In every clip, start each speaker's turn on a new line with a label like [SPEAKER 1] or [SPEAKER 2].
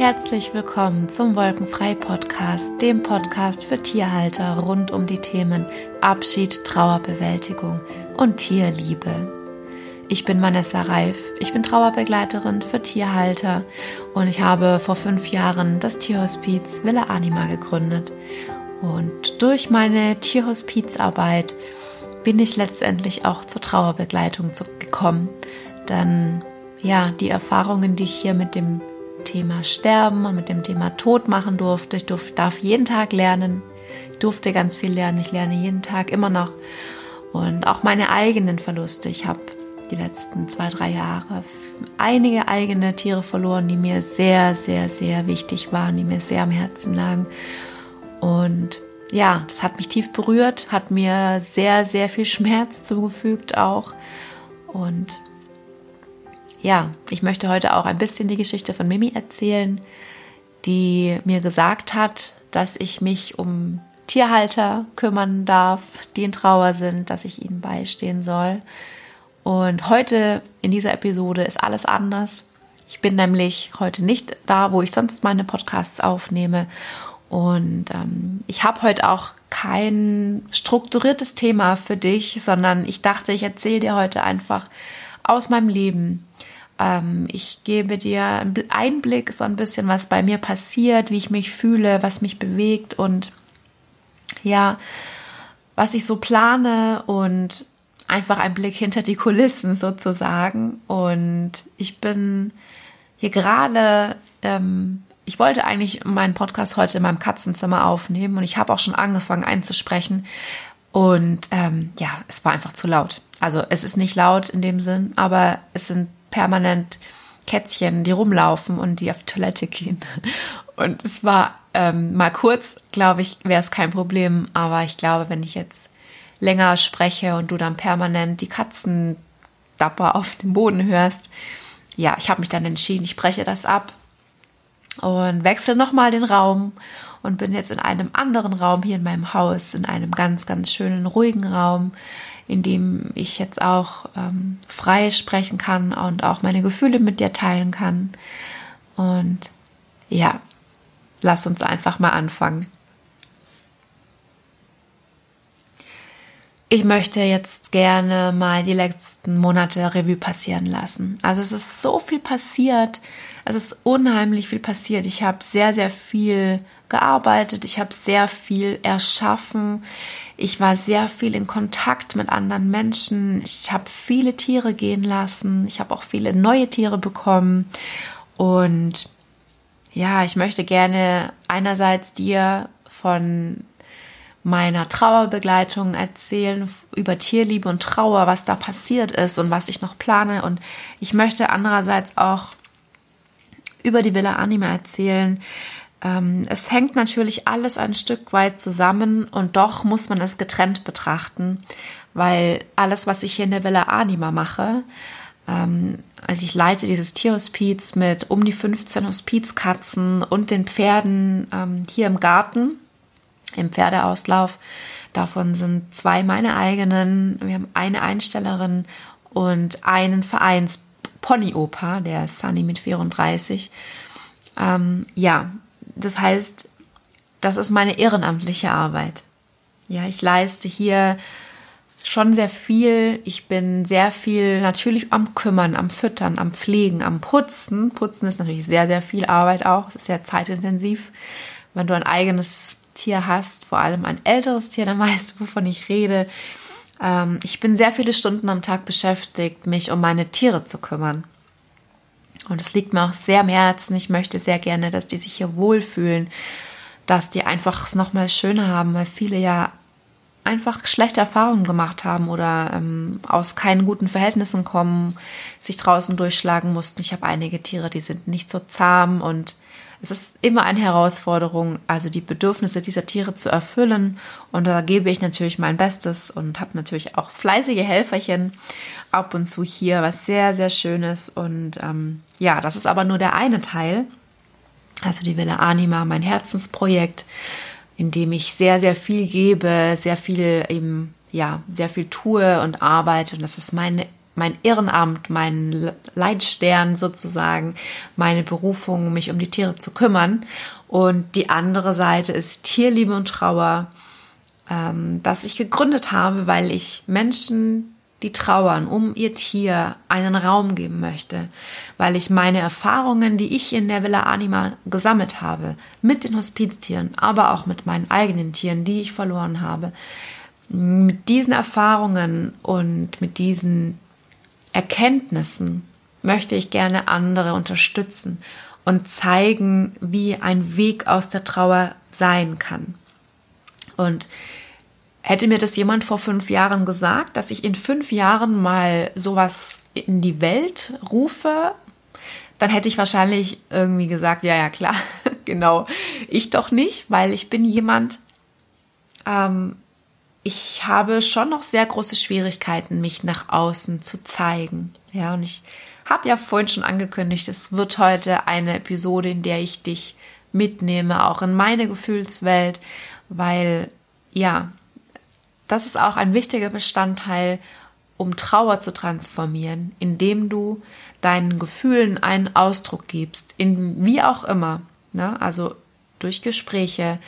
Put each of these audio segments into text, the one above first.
[SPEAKER 1] Herzlich willkommen zum Wolkenfrei Podcast, dem Podcast für Tierhalter rund um die Themen Abschied, Trauerbewältigung und Tierliebe. Ich bin Vanessa Reif, ich bin Trauerbegleiterin für Tierhalter und ich habe vor fünf Jahren das Tierhospiz Villa Anima gegründet. Und durch meine Tierhospizarbeit bin ich letztendlich auch zur Trauerbegleitung gekommen. Denn ja, die Erfahrungen, die ich hier mit dem Thema Sterben und mit dem Thema Tod machen durfte, ich durf, darf jeden Tag lernen. Ich durfte ganz viel lernen. Ich lerne jeden Tag immer noch. Und auch meine eigenen Verluste. Ich habe die letzten zwei, drei Jahre einige eigene Tiere verloren, die mir sehr, sehr, sehr wichtig waren, die mir sehr am Herzen lagen. Und ja, das hat mich tief berührt, hat mir sehr, sehr viel Schmerz zugefügt auch. Und ja, ich möchte heute auch ein bisschen die Geschichte von Mimi erzählen, die mir gesagt hat, dass ich mich um Tierhalter kümmern darf, die in Trauer sind, dass ich ihnen beistehen soll. Und heute in dieser Episode ist alles anders. Ich bin nämlich heute nicht da, wo ich sonst meine Podcasts aufnehme. Und ähm, ich habe heute auch kein strukturiertes Thema für dich, sondern ich dachte, ich erzähle dir heute einfach aus meinem Leben. Ähm, ich gebe dir einen Einblick, so ein bisschen, was bei mir passiert, wie ich mich fühle, was mich bewegt und ja, was ich so plane und einfach ein Blick hinter die Kulissen sozusagen. Und ich bin hier gerade, ähm, ich wollte eigentlich meinen Podcast heute in meinem Katzenzimmer aufnehmen und ich habe auch schon angefangen einzusprechen. Und ähm, ja, es war einfach zu laut. Also es ist nicht laut in dem Sinn, aber es sind permanent Kätzchen, die rumlaufen und die auf die Toilette gehen. Und es war ähm, mal kurz, glaube ich, wäre es kein Problem. Aber ich glaube, wenn ich jetzt länger spreche und du dann permanent die Katzendapper auf dem Boden hörst. Ja, ich habe mich dann entschieden, ich breche das ab und wechsle nochmal den Raum und bin jetzt in einem anderen Raum hier in meinem Haus, in einem ganz, ganz schönen, ruhigen Raum, in dem ich jetzt auch ähm, frei sprechen kann und auch meine Gefühle mit dir teilen kann. Und ja, lass uns einfach mal anfangen. ich möchte jetzt gerne mal die letzten Monate Revue passieren lassen. Also es ist so viel passiert. Es ist unheimlich viel passiert. Ich habe sehr, sehr viel gearbeitet. Ich habe sehr viel erschaffen. Ich war sehr viel in Kontakt mit anderen Menschen. Ich habe viele Tiere gehen lassen. Ich habe auch viele neue Tiere bekommen. Und ja, ich möchte gerne einerseits dir von meiner Trauerbegleitung erzählen, über Tierliebe und Trauer, was da passiert ist und was ich noch plane. Und ich möchte andererseits auch über die Villa Anima erzählen. Ähm, es hängt natürlich alles ein Stück weit zusammen und doch muss man es getrennt betrachten, weil alles, was ich hier in der Villa Anima mache, ähm, also ich leite dieses Tierhospiz mit um die 15 Hospizkatzen und den Pferden ähm, hier im Garten im Pferdeauslauf. Davon sind zwei meine eigenen. Wir haben eine Einstellerin und einen Vereins Pony-Opa, der Sunny mit 34. Ähm, ja, das heißt, das ist meine ehrenamtliche Arbeit. Ja, ich leiste hier schon sehr viel. Ich bin sehr viel natürlich am Kümmern, am Füttern, am Pflegen, am Putzen. Putzen ist natürlich sehr, sehr viel Arbeit auch. Es ist sehr zeitintensiv. Wenn du ein eigenes Tier hast, vor allem ein älteres Tier, dann weißt du, wovon ich rede. Ähm, ich bin sehr viele Stunden am Tag beschäftigt, mich um meine Tiere zu kümmern. Und es liegt mir auch sehr am Herzen. Ich möchte sehr gerne, dass die sich hier wohlfühlen, dass die einfach es nochmal schöner haben, weil viele ja einfach schlechte Erfahrungen gemacht haben oder ähm, aus keinen guten Verhältnissen kommen, sich draußen durchschlagen mussten. Ich habe einige Tiere, die sind nicht so zahm und es ist immer eine Herausforderung, also die Bedürfnisse dieser Tiere zu erfüllen. Und da gebe ich natürlich mein Bestes und habe natürlich auch fleißige Helferchen ab und zu hier, was sehr, sehr schön ist. Und ähm, ja, das ist aber nur der eine Teil. Also die Villa Anima, mein Herzensprojekt, in dem ich sehr, sehr viel gebe, sehr viel eben, ja, sehr viel tue und arbeite. Und das ist meine mein Ehrenamt, mein Leitstern sozusagen, meine Berufung, mich um die Tiere zu kümmern. Und die andere Seite ist Tierliebe und Trauer, ähm, das ich gegründet habe, weil ich Menschen, die trauern, um ihr Tier einen Raum geben möchte, weil ich meine Erfahrungen, die ich in der Villa Anima gesammelt habe, mit den Hospiztieren, aber auch mit meinen eigenen Tieren, die ich verloren habe, mit diesen Erfahrungen und mit diesen Erkenntnissen möchte ich gerne andere unterstützen und zeigen, wie ein Weg aus der Trauer sein kann. Und hätte mir das jemand vor fünf Jahren gesagt, dass ich in fünf Jahren mal sowas in die Welt rufe, dann hätte ich wahrscheinlich irgendwie gesagt, ja, ja, klar, genau. Ich doch nicht, weil ich bin jemand, ähm, ich habe schon noch sehr große Schwierigkeiten, mich nach außen zu zeigen. Ja, und ich habe ja vorhin schon angekündigt, es wird heute eine Episode, in der ich dich mitnehme, auch in meine Gefühlswelt, weil ja, das ist auch ein wichtiger Bestandteil, um Trauer zu transformieren, indem du deinen Gefühlen einen Ausdruck gibst, in wie auch immer, ne? also durch Gespräche,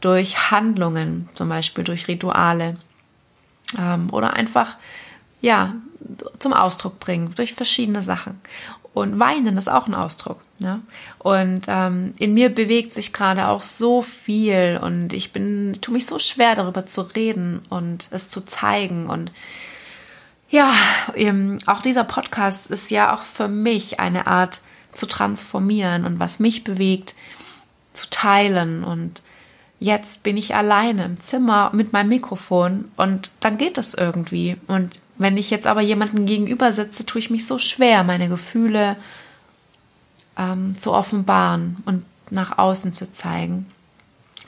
[SPEAKER 1] durch Handlungen, zum Beispiel durch Rituale ähm, oder einfach ja zum Ausdruck bringen durch verschiedene Sachen. Und weinen ist auch ein Ausdruck. Ja? Und ähm, in mir bewegt sich gerade auch so viel und ich bin, tue mich so schwer darüber zu reden und es zu zeigen. Und ja, eben, auch dieser Podcast ist ja auch für mich eine Art zu transformieren und was mich bewegt, zu teilen und jetzt bin ich alleine im Zimmer mit meinem Mikrofon und dann geht es irgendwie. Und wenn ich jetzt aber jemanden gegenüber sitze, tue ich mich so schwer, meine Gefühle ähm, zu offenbaren und nach außen zu zeigen.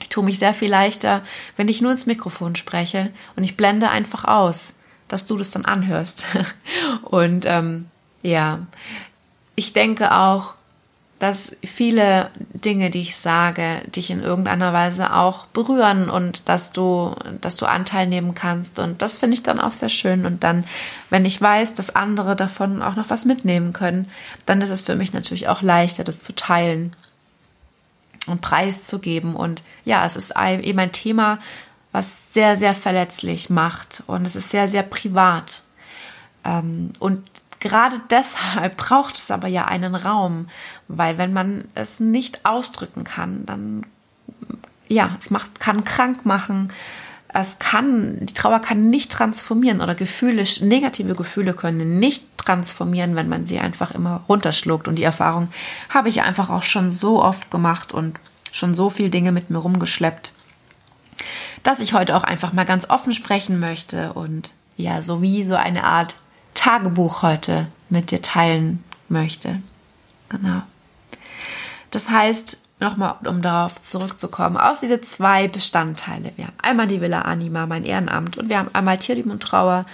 [SPEAKER 1] Ich tue mich sehr viel leichter, wenn ich nur ins Mikrofon spreche und ich blende einfach aus, dass du das dann anhörst. und ähm, ja, ich denke auch, dass viele Dinge, die ich sage, dich in irgendeiner Weise auch berühren und dass du, dass du Anteil nehmen kannst. Und das finde ich dann auch sehr schön. Und dann, wenn ich weiß, dass andere davon auch noch was mitnehmen können, dann ist es für mich natürlich auch leichter, das zu teilen und preiszugeben. Und ja, es ist eben ein Thema, was sehr, sehr verletzlich macht. Und es ist sehr, sehr privat. Ähm, und Gerade deshalb braucht es aber ja einen Raum, weil wenn man es nicht ausdrücken kann, dann ja, es macht, kann krank machen. Es kann, die Trauer kann nicht transformieren oder Gefühle, negative Gefühle können nicht transformieren, wenn man sie einfach immer runterschluckt. Und die Erfahrung habe ich einfach auch schon so oft gemacht und schon so viele Dinge mit mir rumgeschleppt, dass ich heute auch einfach mal ganz offen sprechen möchte und ja, so wie so eine Art Tagebuch heute mit dir teilen möchte. Genau. Das heißt, nochmal, um darauf zurückzukommen, auf diese zwei Bestandteile. Wir haben einmal die Villa Anima, mein Ehrenamt, und wir haben einmal Tierliebe und Trauer,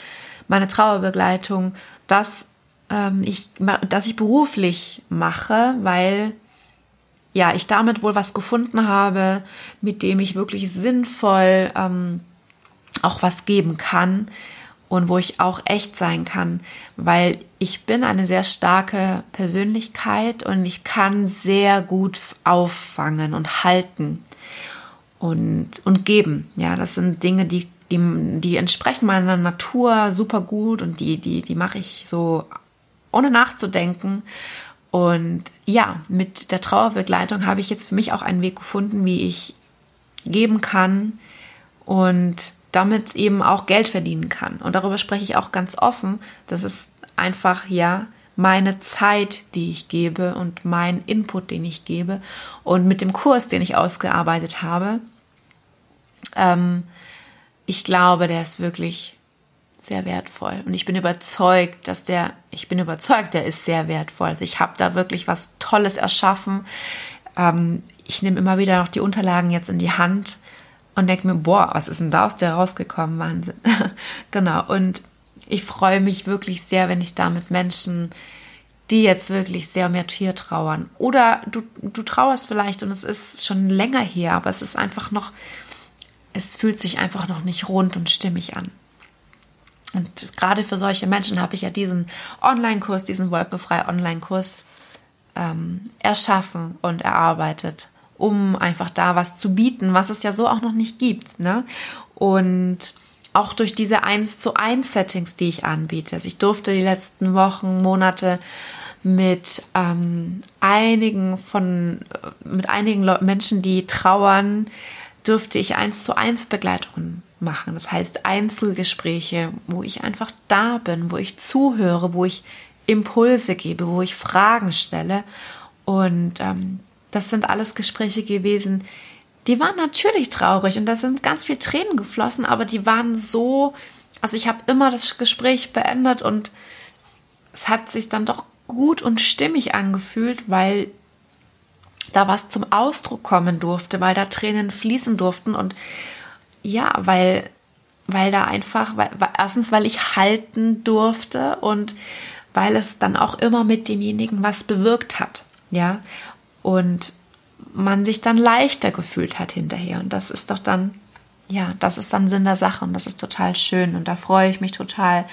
[SPEAKER 1] meine Trauerbegleitung, das ähm, ich, das ich beruflich mache, weil ja, ich damit wohl was gefunden habe, mit dem ich wirklich sinnvoll ähm, auch was geben kann, und wo ich auch echt sein kann, weil ich bin eine sehr starke Persönlichkeit und ich kann sehr gut auffangen und halten und, und geben. Ja, das sind Dinge, die, die, die entsprechen meiner Natur super gut und die, die, die mache ich so ohne nachzudenken. Und ja, mit der Trauerbegleitung habe ich jetzt für mich auch einen Weg gefunden, wie ich geben kann und damit eben auch Geld verdienen kann. Und darüber spreche ich auch ganz offen. Das ist einfach ja meine Zeit, die ich gebe und mein Input, den ich gebe. Und mit dem Kurs, den ich ausgearbeitet habe, ähm, ich glaube, der ist wirklich sehr wertvoll. Und ich bin überzeugt, dass der, ich bin überzeugt, der ist sehr wertvoll. Also ich habe da wirklich was Tolles erschaffen. Ähm, ich nehme immer wieder noch die Unterlagen jetzt in die Hand und denke mir, boah, was ist denn da aus der rausgekommen? Wahnsinn. genau. Und ich freue mich wirklich sehr, wenn ich da mit Menschen, die jetzt wirklich sehr um ihr Tier trauern. Oder du, du trauerst vielleicht und es ist schon länger her, aber es ist einfach noch, es fühlt sich einfach noch nicht rund und stimmig an. Und gerade für solche Menschen habe ich ja diesen Online-Kurs, diesen wolkenfrei Online-Kurs ähm, erschaffen und erarbeitet, um einfach da was zu bieten, was es ja so auch noch nicht gibt. Ne? Und auch durch diese 1 zu 1 Settings, die ich anbiete. Also ich durfte die letzten Wochen, Monate mit ähm, einigen von mit einigen Menschen, die trauern, dürfte ich eins zu eins Begleitungen machen. Das heißt Einzelgespräche, wo ich einfach da bin, wo ich zuhöre, wo ich Impulse gebe, wo ich Fragen stelle. Und ähm, das sind alles Gespräche gewesen, die waren natürlich traurig und da sind ganz viel Tränen geflossen, aber die waren so, also ich habe immer das Gespräch beendet und es hat sich dann doch gut und stimmig angefühlt, weil da was zum Ausdruck kommen durfte, weil da Tränen fließen durften und ja, weil, weil da einfach, weil, erstens, weil ich halten durfte und weil es dann auch immer mit demjenigen was bewirkt hat, ja, und man sich dann leichter gefühlt hat hinterher und das ist doch dann, ja, das ist dann Sinn der Sache und das ist total schön und da freue ich mich total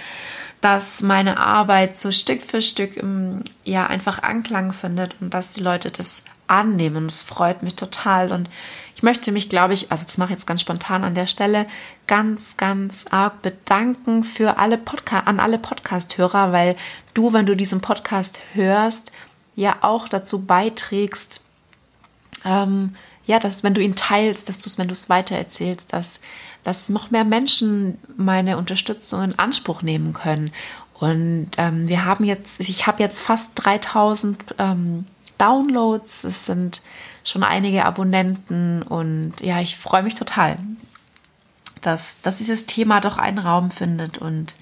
[SPEAKER 1] dass meine Arbeit so Stück für Stück im, ja einfach Anklang findet und dass die Leute das annehmen. Das freut mich total. Und ich möchte mich, glaube ich, also das mache ich jetzt ganz spontan an der Stelle, ganz, ganz arg bedanken für alle Podcast, an alle Podcast-Hörer, weil du, wenn du diesen Podcast hörst, ja auch dazu beiträgst, ähm, ja, dass wenn du ihn teilst, dass du es, wenn du es weitererzählst, dass dass noch mehr Menschen meine Unterstützung in Anspruch nehmen können. Und ähm, wir haben jetzt, ich habe jetzt fast 3000 ähm, Downloads. Es sind schon einige Abonnenten und ja, ich freue mich total, dass, dass dieses Thema doch einen Raum findet. Und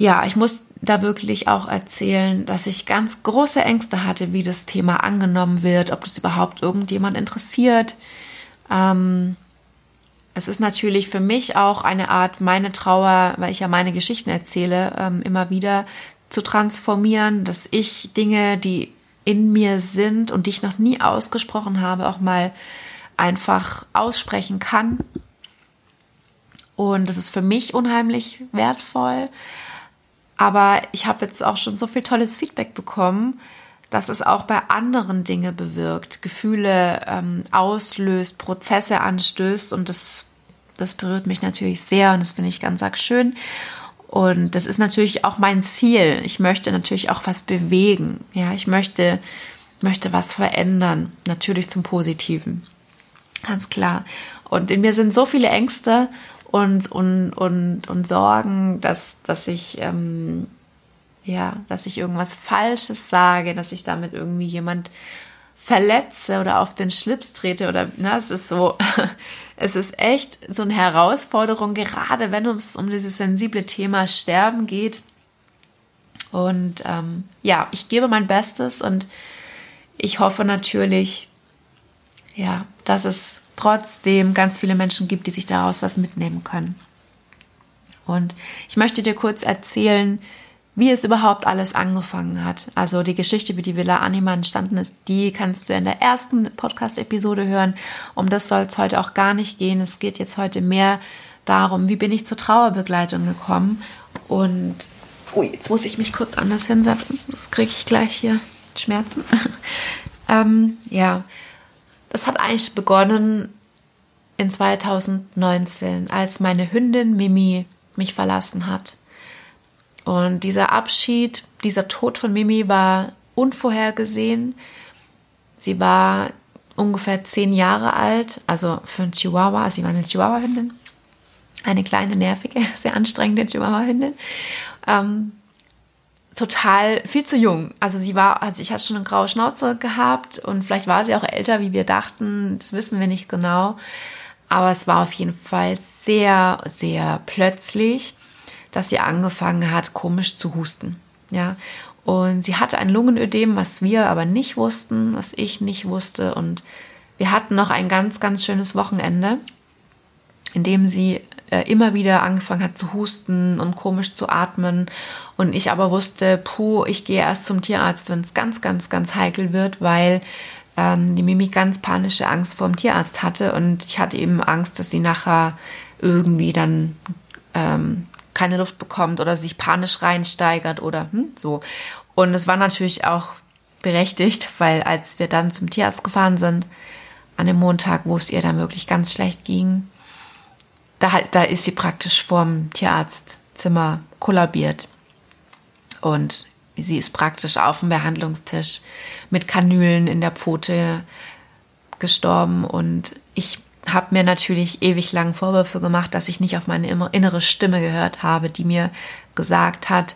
[SPEAKER 1] ja, ich muss da wirklich auch erzählen, dass ich ganz große Ängste hatte, wie das Thema angenommen wird, ob das überhaupt irgendjemand interessiert. Ähm, es ist natürlich für mich auch eine Art, meine Trauer, weil ich ja meine Geschichten erzähle, ähm, immer wieder zu transformieren, dass ich Dinge, die in mir sind und die ich noch nie ausgesprochen habe, auch mal einfach aussprechen kann. Und das ist für mich unheimlich wertvoll. Aber ich habe jetzt auch schon so viel tolles Feedback bekommen, dass es auch bei anderen Dinge bewirkt, Gefühle ähm, auslöst, Prozesse anstößt und das, das berührt mich natürlich sehr und das finde ich ganz arg schön. Und das ist natürlich auch mein Ziel. Ich möchte natürlich auch was bewegen. Ja, ich möchte, möchte was verändern. Natürlich zum Positiven. Ganz klar. Und in mir sind so viele Ängste und, und, und, und Sorgen, dass, dass ich ähm, ja, dass ich irgendwas Falsches sage, dass ich damit irgendwie jemand verletze oder auf den Schlips trete oder na, es ist so, es ist echt so eine Herausforderung, gerade wenn es um dieses sensible Thema Sterben geht. Und ähm, ja, ich gebe mein Bestes und ich hoffe natürlich, ja, dass es trotzdem ganz viele Menschen gibt, die sich daraus was mitnehmen können. Und ich möchte dir kurz erzählen, wie es überhaupt alles angefangen hat. Also die Geschichte, wie die Villa Anima entstanden ist, die kannst du in der ersten Podcast-Episode hören. Um das soll es heute auch gar nicht gehen. Es geht jetzt heute mehr darum, wie bin ich zur Trauerbegleitung gekommen. Und oh, jetzt muss ich mich kurz anders hinsetzen, sonst kriege ich gleich hier Schmerzen. ähm, ja, das hat eigentlich begonnen in 2019, als meine Hündin Mimi mich verlassen hat. Und dieser Abschied, dieser Tod von Mimi war unvorhergesehen. Sie war ungefähr zehn Jahre alt, also für ein Chihuahua, sie war eine Chihuahua-Hündin, eine kleine, nervige, sehr anstrengende Chihuahua-Hündin. Ähm, total viel zu jung. Also sie war, also ich hatte schon eine graue Schnauze gehabt und vielleicht war sie auch älter, wie wir dachten. Das wissen wir nicht genau. Aber es war auf jeden Fall sehr, sehr plötzlich dass sie angefangen hat, komisch zu husten. Ja, und sie hatte ein Lungenödem, was wir aber nicht wussten, was ich nicht wusste. Und wir hatten noch ein ganz, ganz schönes Wochenende, in dem sie äh, immer wieder angefangen hat zu husten und komisch zu atmen. Und ich aber wusste, puh, ich gehe erst zum Tierarzt, wenn es ganz, ganz, ganz heikel wird, weil ähm, die Mimi ganz panische Angst vor dem Tierarzt hatte. Und ich hatte eben Angst, dass sie nachher irgendwie dann ähm, keine Luft bekommt oder sich panisch reinsteigert oder hm, so. Und es war natürlich auch berechtigt, weil als wir dann zum Tierarzt gefahren sind, an dem Montag, wo es ihr dann wirklich ganz schlecht ging, da, halt, da ist sie praktisch vorm Tierarztzimmer kollabiert. Und sie ist praktisch auf dem Behandlungstisch mit Kanülen in der Pfote gestorben. Und ich habe mir natürlich ewig lang Vorwürfe gemacht, dass ich nicht auf meine innere Stimme gehört habe, die mir gesagt hat,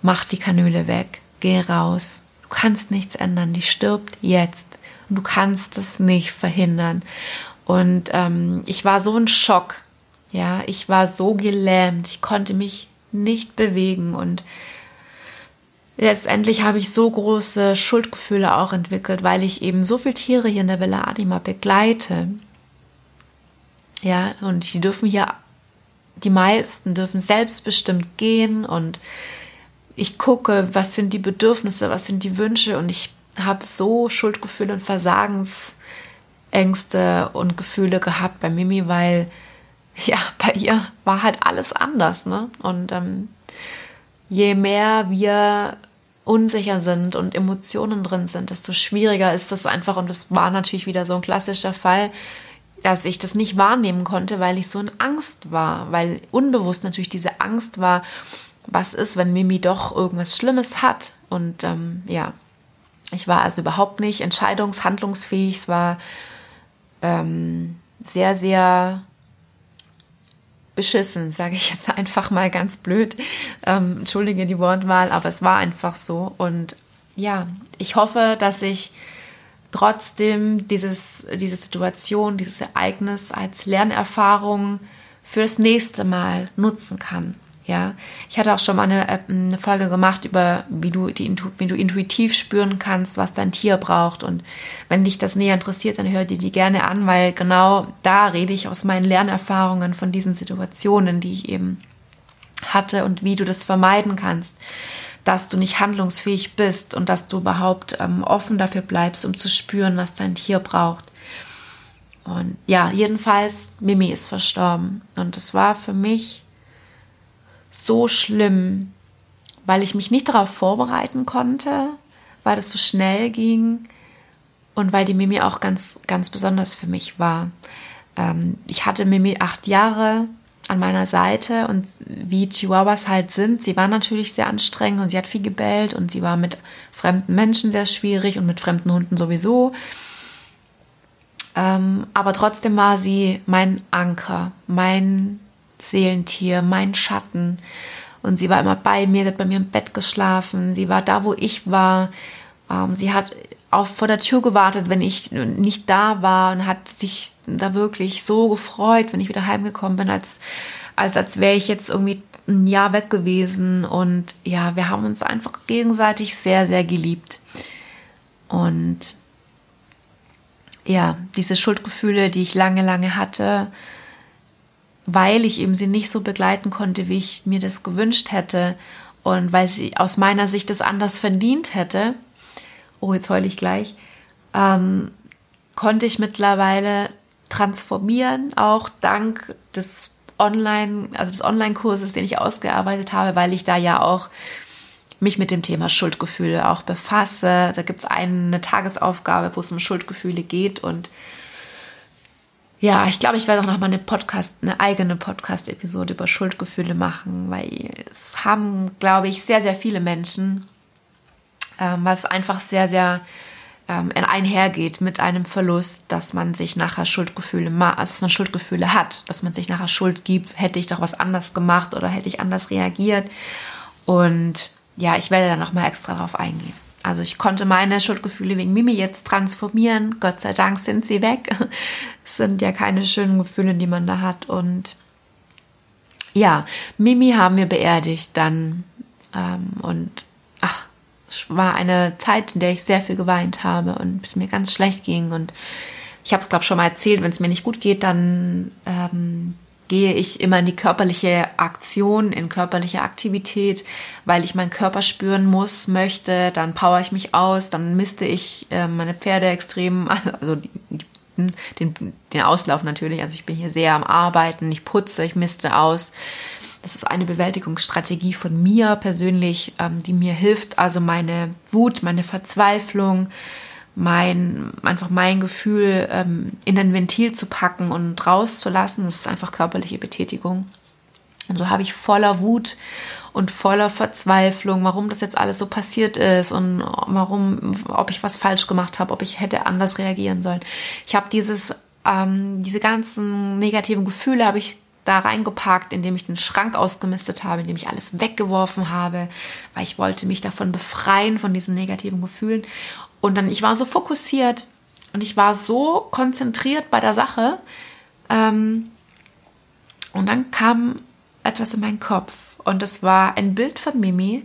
[SPEAKER 1] mach die Kanüle weg, geh raus, du kannst nichts ändern, die stirbt jetzt und du kannst es nicht verhindern. Und ähm, ich war so in Schock, ja, ich war so gelähmt, ich konnte mich nicht bewegen und letztendlich habe ich so große Schuldgefühle auch entwickelt, weil ich eben so viele Tiere hier in der Villa Adima begleite. Ja, und die dürfen hier, die meisten dürfen selbstbestimmt gehen und ich gucke, was sind die Bedürfnisse, was sind die Wünsche und ich habe so Schuldgefühle und Versagensängste und Gefühle gehabt bei Mimi, weil ja, bei ihr war halt alles anders, ne? Und ähm, je mehr wir unsicher sind und Emotionen drin sind, desto schwieriger ist das einfach. Und es war natürlich wieder so ein klassischer Fall, dass ich das nicht wahrnehmen konnte, weil ich so in Angst war, weil unbewusst natürlich diese Angst war, was ist, wenn Mimi doch irgendwas Schlimmes hat. Und ähm, ja, ich war also überhaupt nicht entscheidungshandlungsfähig. Es war ähm, sehr, sehr beschissen, sage ich jetzt einfach mal ganz blöd. Ähm, entschuldige die Wortwahl, aber es war einfach so. Und ja, ich hoffe, dass ich trotzdem dieses, diese Situation, dieses Ereignis als Lernerfahrung fürs nächste Mal nutzen kann. Ja, ich hatte auch schon mal eine, äh, eine Folge gemacht über, wie du, die, wie du intuitiv spüren kannst, was dein Tier braucht. Und wenn dich das näher interessiert, dann hör dir die gerne an, weil genau da rede ich aus meinen Lernerfahrungen von diesen Situationen, die ich eben hatte und wie du das vermeiden kannst, dass du nicht handlungsfähig bist und dass du überhaupt ähm, offen dafür bleibst, um zu spüren, was dein Tier braucht. Und ja, jedenfalls, Mimi ist verstorben. Und es war für mich so schlimm, weil ich mich nicht darauf vorbereiten konnte, weil es so schnell ging und weil die Mimi auch ganz, ganz besonders für mich war. Ähm, ich hatte Mimi acht Jahre an meiner Seite und wie Chihuahuas halt sind, sie war natürlich sehr anstrengend und sie hat viel gebellt und sie war mit fremden Menschen sehr schwierig und mit fremden Hunden sowieso. Ähm, aber trotzdem war sie mein Anker, mein Seelentier, mein Schatten. Und sie war immer bei mir, sie hat bei mir im Bett geschlafen, sie war da, wo ich war. Ähm, sie hat auch vor der Tür gewartet, wenn ich nicht da war und hat sich da wirklich so gefreut, wenn ich wieder heimgekommen bin, als, als, als wäre ich jetzt irgendwie ein Jahr weg gewesen. Und ja, wir haben uns einfach gegenseitig sehr, sehr geliebt. Und ja, diese Schuldgefühle, die ich lange, lange hatte, weil ich eben sie nicht so begleiten konnte, wie ich mir das gewünscht hätte und weil sie aus meiner Sicht das anders verdient hätte, oh, jetzt heule ich gleich, ähm, konnte ich mittlerweile transformieren, auch dank des Online, also des Online-Kurses, den ich ausgearbeitet habe, weil ich da ja auch mich mit dem Thema Schuldgefühle auch befasse. Da gibt es eine Tagesaufgabe, wo es um Schuldgefühle geht und ja, ich glaube, ich werde auch noch mal eine Podcast, eine eigene Podcast-Episode über Schuldgefühle machen, weil es haben, glaube ich, sehr, sehr viele Menschen, ähm, was einfach sehr, sehr ähm, einhergeht mit einem Verlust, dass man sich nachher Schuldgefühle, also dass man Schuldgefühle hat, dass man sich nachher Schuld gibt, hätte ich doch was anders gemacht oder hätte ich anders reagiert. Und ja, ich werde da noch mal extra drauf eingehen. Also ich konnte meine Schuldgefühle wegen Mimi jetzt transformieren. Gott sei Dank sind sie weg. Es sind ja keine schönen Gefühle, die man da hat. Und ja, Mimi haben wir beerdigt dann. Ähm, und ach, es war eine Zeit, in der ich sehr viel geweint habe und es mir ganz schlecht ging. Und ich habe es, glaube ich, schon mal erzählt, wenn es mir nicht gut geht, dann ähm, gehe ich immer in die körperliche Aktion, in körperliche Aktivität, weil ich meinen Körper spüren muss, möchte, dann power ich mich aus, dann misste ich äh, meine Pferde extrem, also die, den, den Auslauf natürlich, also ich bin hier sehr am Arbeiten, ich putze, ich misste aus, Das ist eine Bewältigungsstrategie von mir persönlich, ähm, die mir hilft, also meine Wut, meine Verzweiflung, mein, einfach mein Gefühl ähm, in ein Ventil zu packen und rauszulassen. Das ist einfach körperliche Betätigung. Und so habe ich voller Wut und voller Verzweiflung, warum das jetzt alles so passiert ist und warum, ob ich was falsch gemacht habe, ob ich hätte anders reagieren sollen. Ich habe dieses, ähm, diese ganzen negativen Gefühle habe ich da reingepackt, indem ich den Schrank ausgemistet habe, indem ich alles weggeworfen habe, weil ich wollte mich davon befreien von diesen negativen Gefühlen. Und dann, ich war so fokussiert und ich war so konzentriert bei der Sache. Ähm, und dann kam etwas in meinen Kopf und es war ein Bild von Mimi.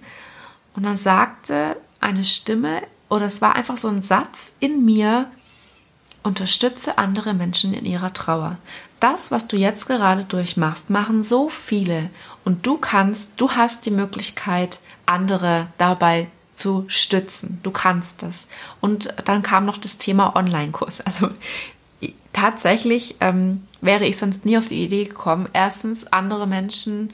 [SPEAKER 1] Und dann sagte eine Stimme, oder es war einfach so ein Satz in mir, unterstütze andere Menschen in ihrer Trauer das, was du jetzt gerade durchmachst, machen so viele und du kannst, du hast die Möglichkeit, andere dabei zu stützen. Du kannst das. Und dann kam noch das Thema Online-Kurs. Also tatsächlich ähm, wäre ich sonst nie auf die Idee gekommen, erstens andere Menschen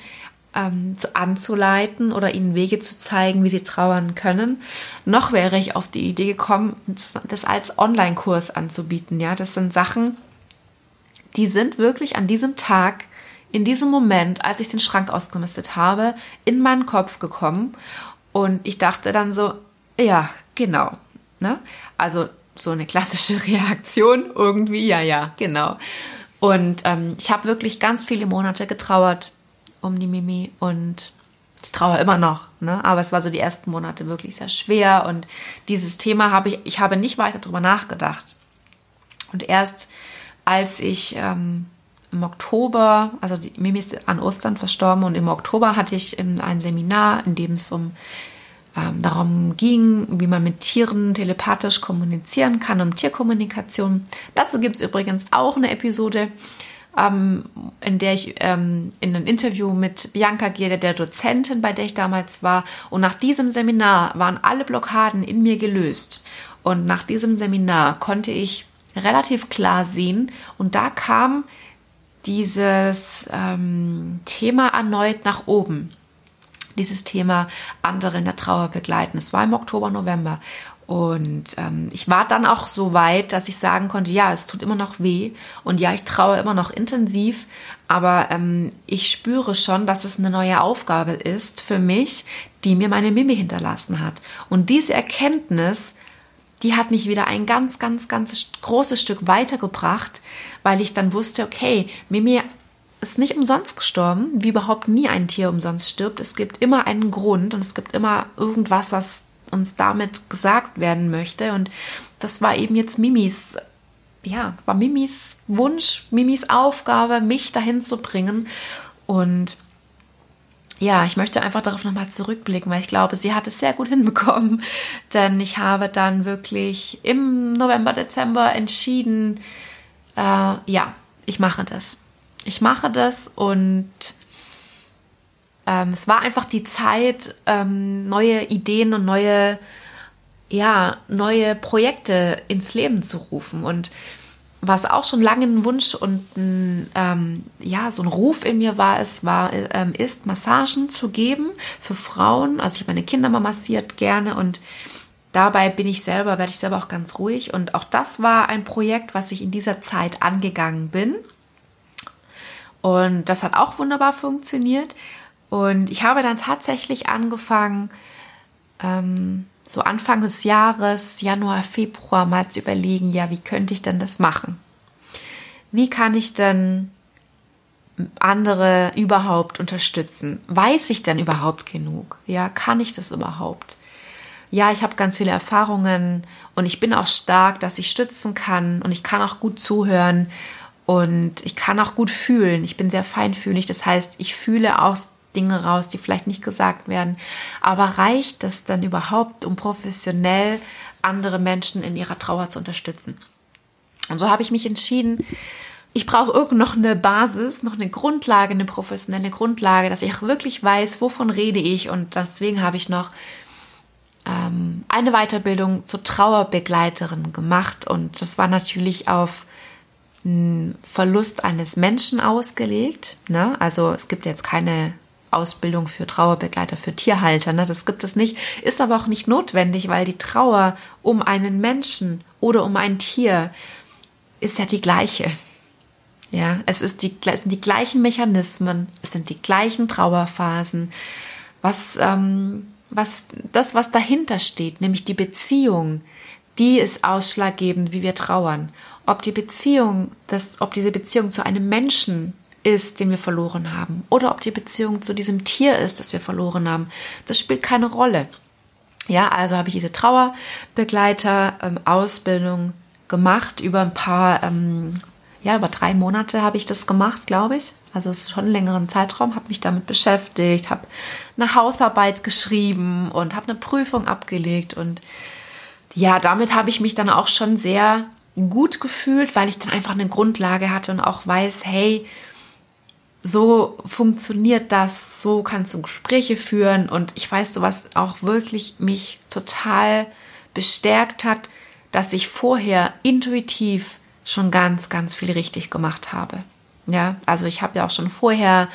[SPEAKER 1] ähm, zu, anzuleiten oder ihnen Wege zu zeigen, wie sie trauern können. Noch wäre ich auf die Idee gekommen, das als Online-Kurs anzubieten. Ja, das sind Sachen, die sind wirklich an diesem Tag, in diesem Moment, als ich den Schrank ausgemistet habe, in meinen Kopf gekommen. Und ich dachte dann so, ja, genau. Ne? Also so eine klassische Reaktion irgendwie, ja, ja, genau. Und ähm, ich habe wirklich ganz viele Monate getrauert um die Mimi und ich traue immer noch, ne? aber es war so die ersten Monate wirklich sehr schwer und dieses Thema habe ich, ich habe nicht weiter darüber nachgedacht. Und erst als ich ähm, im Oktober, also die Mimi ist an Ostern verstorben und im Oktober hatte ich ein Seminar, in dem es um ähm, darum ging, wie man mit Tieren telepathisch kommunizieren kann, um Tierkommunikation. Dazu gibt es übrigens auch eine Episode, ähm, in der ich ähm, in ein Interview mit Bianca gehe, der Dozentin, bei der ich damals war. Und nach diesem Seminar waren alle Blockaden in mir gelöst. Und nach diesem Seminar konnte ich relativ klar sehen. Und da kam dieses ähm, Thema erneut nach oben. Dieses Thema andere in der Trauer begleiten. Es war im Oktober, November. Und ähm, ich war dann auch so weit, dass ich sagen konnte, ja, es tut immer noch weh und ja, ich traue immer noch intensiv, aber ähm, ich spüre schon, dass es eine neue Aufgabe ist für mich, die mir meine Mimi hinterlassen hat. Und diese Erkenntnis die hat mich wieder ein ganz, ganz, ganz großes Stück weitergebracht, weil ich dann wusste, okay, Mimi ist nicht umsonst gestorben, wie überhaupt nie ein Tier umsonst stirbt. Es gibt immer einen Grund und es gibt immer irgendwas, was uns damit gesagt werden möchte. Und das war eben jetzt Mimis, ja, war Mimis Wunsch, Mimis Aufgabe, mich dahin zu bringen. Und ja, ich möchte einfach darauf nochmal zurückblicken, weil ich glaube, sie hat es sehr gut hinbekommen. Denn ich habe dann wirklich im November, Dezember entschieden, äh, ja, ich mache das. Ich mache das und ähm, es war einfach die Zeit, ähm, neue Ideen und neue, ja, neue Projekte ins Leben zu rufen. Und was auch schon lange ein Wunsch und ein, ähm, ja, so ein Ruf in mir war, es war, ähm, ist, Massagen zu geben für Frauen. Also ich habe meine Kinder mal massiert gerne und dabei bin ich selber, werde ich selber auch ganz ruhig. Und auch das war ein Projekt, was ich in dieser Zeit angegangen bin. Und das hat auch wunderbar funktioniert. Und ich habe dann tatsächlich angefangen, ähm, so Anfang des Jahres, Januar, Februar mal zu überlegen, ja, wie könnte ich denn das machen? Wie kann ich denn andere überhaupt unterstützen? Weiß ich denn überhaupt genug? Ja, kann ich das überhaupt? Ja, ich habe ganz viele Erfahrungen und ich bin auch stark, dass ich stützen kann und ich kann auch gut zuhören und ich kann auch gut fühlen. Ich bin sehr feinfühlig, das heißt, ich fühle auch Dinge raus, die vielleicht nicht gesagt werden. Aber reicht das dann überhaupt, um professionell andere Menschen in ihrer Trauer zu unterstützen? Und so habe ich mich entschieden, ich brauche irgend noch eine Basis, noch eine Grundlage, eine professionelle Grundlage, dass ich auch wirklich weiß, wovon rede ich. Und deswegen habe ich noch ähm, eine Weiterbildung zur Trauerbegleiterin gemacht. Und das war natürlich auf einen Verlust eines Menschen ausgelegt. Ne? Also es gibt jetzt keine Ausbildung für Trauerbegleiter für Tierhalter. Ne? Das gibt es nicht, ist aber auch nicht notwendig, weil die Trauer um einen Menschen oder um ein Tier ist ja die gleiche. Ja, es, ist die, es sind die gleichen Mechanismen, es sind die gleichen Trauerphasen. Was, ähm, was, das, was dahinter steht, nämlich die Beziehung, die ist ausschlaggebend, wie wir trauern. Ob die Beziehung, das, ob diese Beziehung zu einem Menschen ist, den wir verloren haben, oder ob die Beziehung zu diesem Tier ist, das wir verloren haben, das spielt keine Rolle. Ja, also habe ich diese Trauerbegleiter-Ausbildung ähm, gemacht über ein paar, ähm, ja, über drei Monate habe ich das gemacht, glaube ich. Also schon einen längeren Zeitraum, habe mich damit beschäftigt, habe eine Hausarbeit geschrieben und habe eine Prüfung abgelegt und ja, damit habe ich mich dann auch schon sehr gut gefühlt, weil ich dann einfach eine Grundlage hatte und auch weiß, hey, so funktioniert das, so kannst du Gespräche führen und ich weiß, so was auch wirklich mich total bestärkt hat, dass ich vorher intuitiv schon ganz, ganz viel richtig gemacht habe. Ja, also ich habe ja auch schon vorher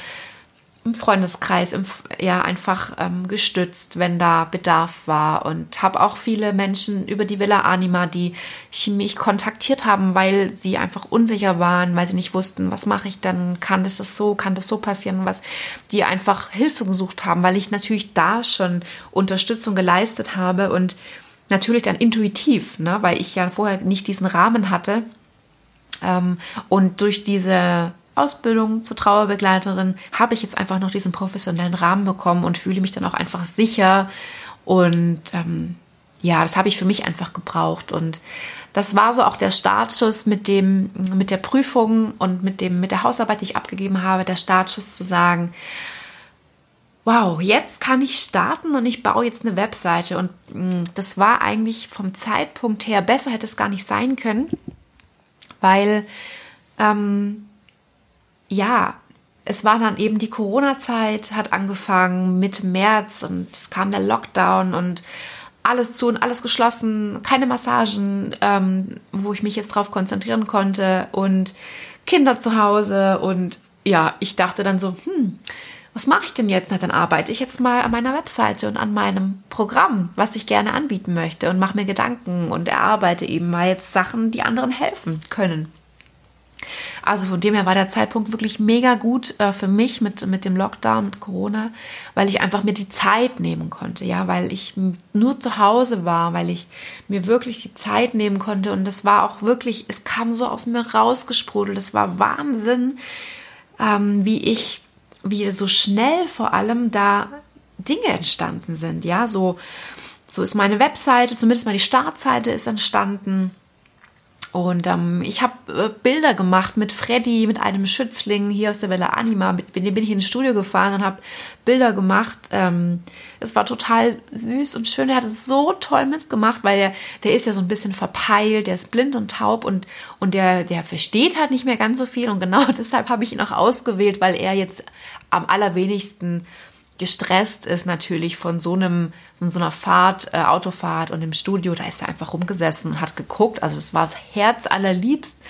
[SPEAKER 1] im Freundeskreis im, ja einfach ähm, gestützt, wenn da Bedarf war. Und habe auch viele Menschen über die Villa Anima, die mich kontaktiert haben, weil sie einfach unsicher waren, weil sie nicht wussten, was mache ich dann, kann das, das so, kann das so passieren, was die einfach Hilfe gesucht haben, weil ich natürlich da schon Unterstützung geleistet habe und natürlich dann intuitiv, ne, weil ich ja vorher nicht diesen Rahmen hatte. Ähm, und durch diese Ausbildung zur Trauerbegleiterin habe ich jetzt einfach noch diesen professionellen Rahmen bekommen und fühle mich dann auch einfach sicher. Und ähm, ja, das habe ich für mich einfach gebraucht. Und das war so auch der Startschuss mit dem, mit der Prüfung und mit dem, mit der Hausarbeit, die ich abgegeben habe, der Startschuss zu sagen, wow, jetzt kann ich starten und ich baue jetzt eine Webseite. Und mh, mm, das war eigentlich vom Zeitpunkt her besser, hätte es gar nicht sein können, weil ähm, ja, es war dann eben die Corona-Zeit, hat angefangen Mitte März und es kam der Lockdown und alles zu und alles geschlossen, keine Massagen, ähm, wo ich mich jetzt drauf konzentrieren konnte und Kinder zu Hause und ja, ich dachte dann so, hm, was mache ich denn jetzt? Na, dann arbeite ich jetzt mal an meiner Webseite und an meinem Programm, was ich gerne anbieten möchte und mache mir Gedanken und erarbeite eben mal jetzt Sachen, die anderen helfen können. Also von dem her war der Zeitpunkt wirklich mega gut äh, für mich mit, mit dem Lockdown, mit Corona, weil ich einfach mir die Zeit nehmen konnte, ja, weil ich nur zu Hause war, weil ich mir wirklich die Zeit nehmen konnte. Und das war auch wirklich, es kam so aus mir rausgesprudelt, es war Wahnsinn, ähm, wie ich, wie so schnell vor allem da Dinge entstanden sind, ja, so, so ist meine Webseite, zumindest mal die Startseite ist entstanden und ähm, ich habe äh, Bilder gemacht mit Freddy, mit einem Schützling hier aus der Welle Anima. Mit dem bin ich ins Studio gefahren und habe Bilder gemacht. Ähm, es war total süß und schön. Er hat es so toll mitgemacht, weil der, der ist ja so ein bisschen verpeilt, der ist blind und taub und, und der, der versteht halt nicht mehr ganz so viel. Und genau deshalb habe ich ihn auch ausgewählt, weil er jetzt am allerwenigsten gestresst ist natürlich von so einem, von so einer Fahrt, äh, Autofahrt und im Studio, da ist er einfach rumgesessen und hat geguckt. Also es war das Herz allerliebst.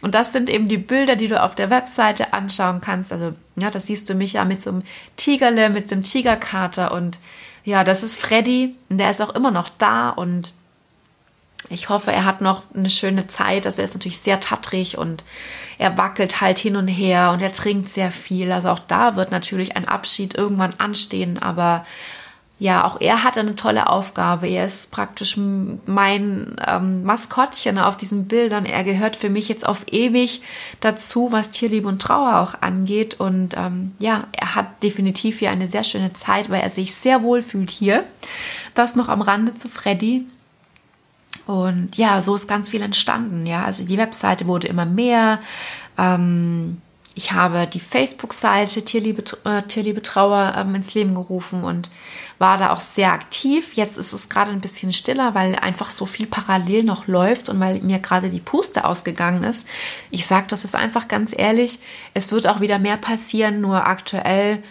[SPEAKER 1] Und das sind eben die Bilder, die du auf der Webseite anschauen kannst. Also, ja, das siehst du mich ja mit so einem Tigerle, mit so einem Tigerkater. Und ja, das ist Freddy. Und der ist auch immer noch da. Und ich hoffe, er hat noch eine schöne Zeit. Also er ist natürlich sehr tattrig und er wackelt halt hin und her und er trinkt sehr viel. Also auch da wird natürlich ein Abschied irgendwann anstehen. Aber ja, auch er hat eine tolle Aufgabe. Er ist praktisch mein ähm, Maskottchen auf diesen Bildern. Er gehört für mich jetzt auf ewig dazu, was Tierliebe und Trauer auch angeht. Und ähm, ja, er hat definitiv hier eine sehr schöne Zeit, weil er sich sehr wohl fühlt hier. Das noch am Rande zu Freddy. Und ja, so ist ganz viel entstanden. Ja, also die Webseite wurde immer mehr. Ähm, ich habe die Facebook-Seite Tierliebe, äh, Tierliebe Trauer ähm, ins Leben gerufen und war da auch sehr aktiv. Jetzt ist es gerade ein bisschen stiller, weil einfach so viel parallel noch läuft und weil mir gerade die Puste ausgegangen ist. Ich sage das ist einfach ganz ehrlich. Es wird auch wieder mehr passieren, nur aktuell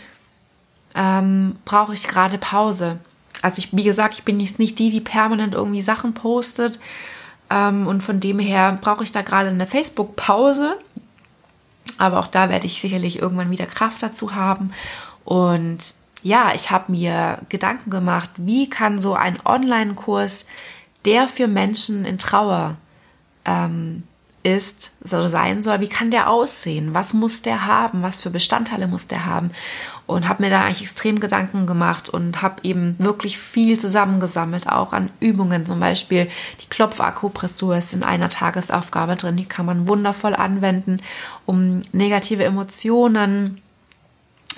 [SPEAKER 1] ähm, brauche ich gerade Pause. Also ich, wie gesagt, ich bin jetzt nicht die, die permanent irgendwie Sachen postet. Ähm, und von dem her brauche ich da gerade eine Facebook-Pause. Aber auch da werde ich sicherlich irgendwann wieder Kraft dazu haben. Und ja, ich habe mir Gedanken gemacht, wie kann so ein Online-Kurs, der für Menschen in Trauer ähm, ist, so sein soll, wie kann der aussehen? Was muss der haben? Was für Bestandteile muss der haben? Und habe mir da eigentlich extrem Gedanken gemacht und habe eben wirklich viel zusammengesammelt, auch an Übungen. Zum Beispiel die Klopfakupressur ist in einer Tagesaufgabe drin. Die kann man wundervoll anwenden, um negative Emotionen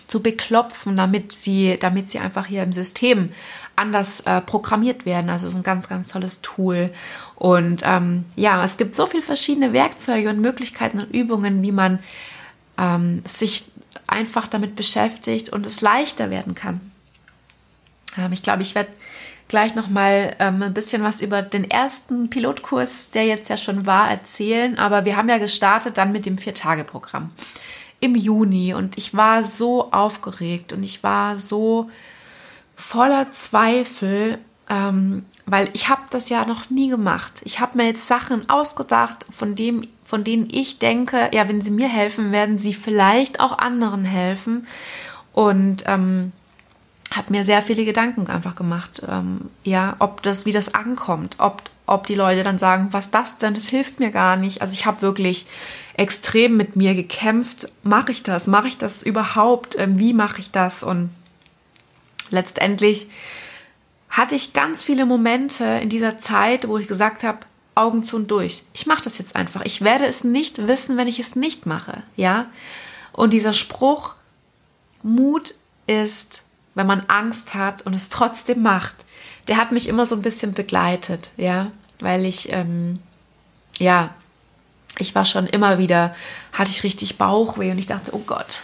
[SPEAKER 1] zu beklopfen, damit sie, damit sie einfach hier im System anders äh, programmiert werden. Also es ist ein ganz, ganz tolles Tool. Und ähm, ja, es gibt so viele verschiedene Werkzeuge und Möglichkeiten und Übungen, wie man ähm, sich einfach damit beschäftigt und es leichter werden kann. Ähm, ich glaube, ich werde gleich noch mal ähm, ein bisschen was über den ersten Pilotkurs, der jetzt ja schon war, erzählen. Aber wir haben ja gestartet dann mit dem Vier-Tage-Programm im Juni und ich war so aufgeregt und ich war so voller Zweifel, ähm, weil ich habe das ja noch nie gemacht. Ich habe mir jetzt Sachen ausgedacht, von dem, von denen ich denke, ja, wenn sie mir helfen, werden sie vielleicht auch anderen helfen. Und ähm, habe mir sehr viele Gedanken einfach gemacht, ähm, ja, ob das, wie das ankommt, ob, ob die Leute dann sagen, was das denn, das hilft mir gar nicht. Also ich habe wirklich extrem mit mir gekämpft, mache ich das, mache ich das überhaupt, ähm, wie mache ich das und letztendlich hatte ich ganz viele Momente in dieser Zeit, wo ich gesagt habe, Augen zu und durch. Ich mache das jetzt einfach. Ich werde es nicht wissen, wenn ich es nicht mache, ja? Und dieser Spruch Mut ist, wenn man Angst hat und es trotzdem macht, der hat mich immer so ein bisschen begleitet, ja, weil ich ähm, ja, ich war schon immer wieder, hatte ich richtig Bauchweh und ich dachte, oh Gott,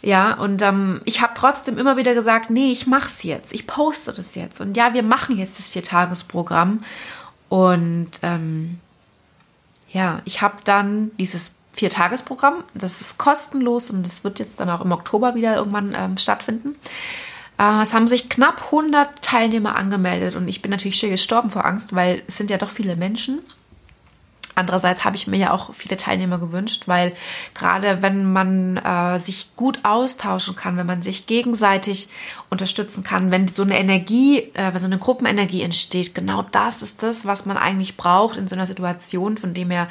[SPEAKER 1] ja, und ähm, ich habe trotzdem immer wieder gesagt, nee, ich mach's jetzt, ich poste das jetzt. Und ja, wir machen jetzt das Viertagesprogramm. Und ähm, ja, ich habe dann dieses Viertagesprogramm, das ist kostenlos und das wird jetzt dann auch im Oktober wieder irgendwann ähm, stattfinden. Äh, es haben sich knapp 100 Teilnehmer angemeldet und ich bin natürlich schier gestorben vor Angst, weil es sind ja doch viele Menschen. Andererseits habe ich mir ja auch viele Teilnehmer gewünscht, weil gerade wenn man äh, sich gut austauschen kann, wenn man sich gegenseitig unterstützen kann, wenn so eine Energie, äh, so eine Gruppenenergie entsteht, genau das ist das, was man eigentlich braucht in so einer Situation. Von dem her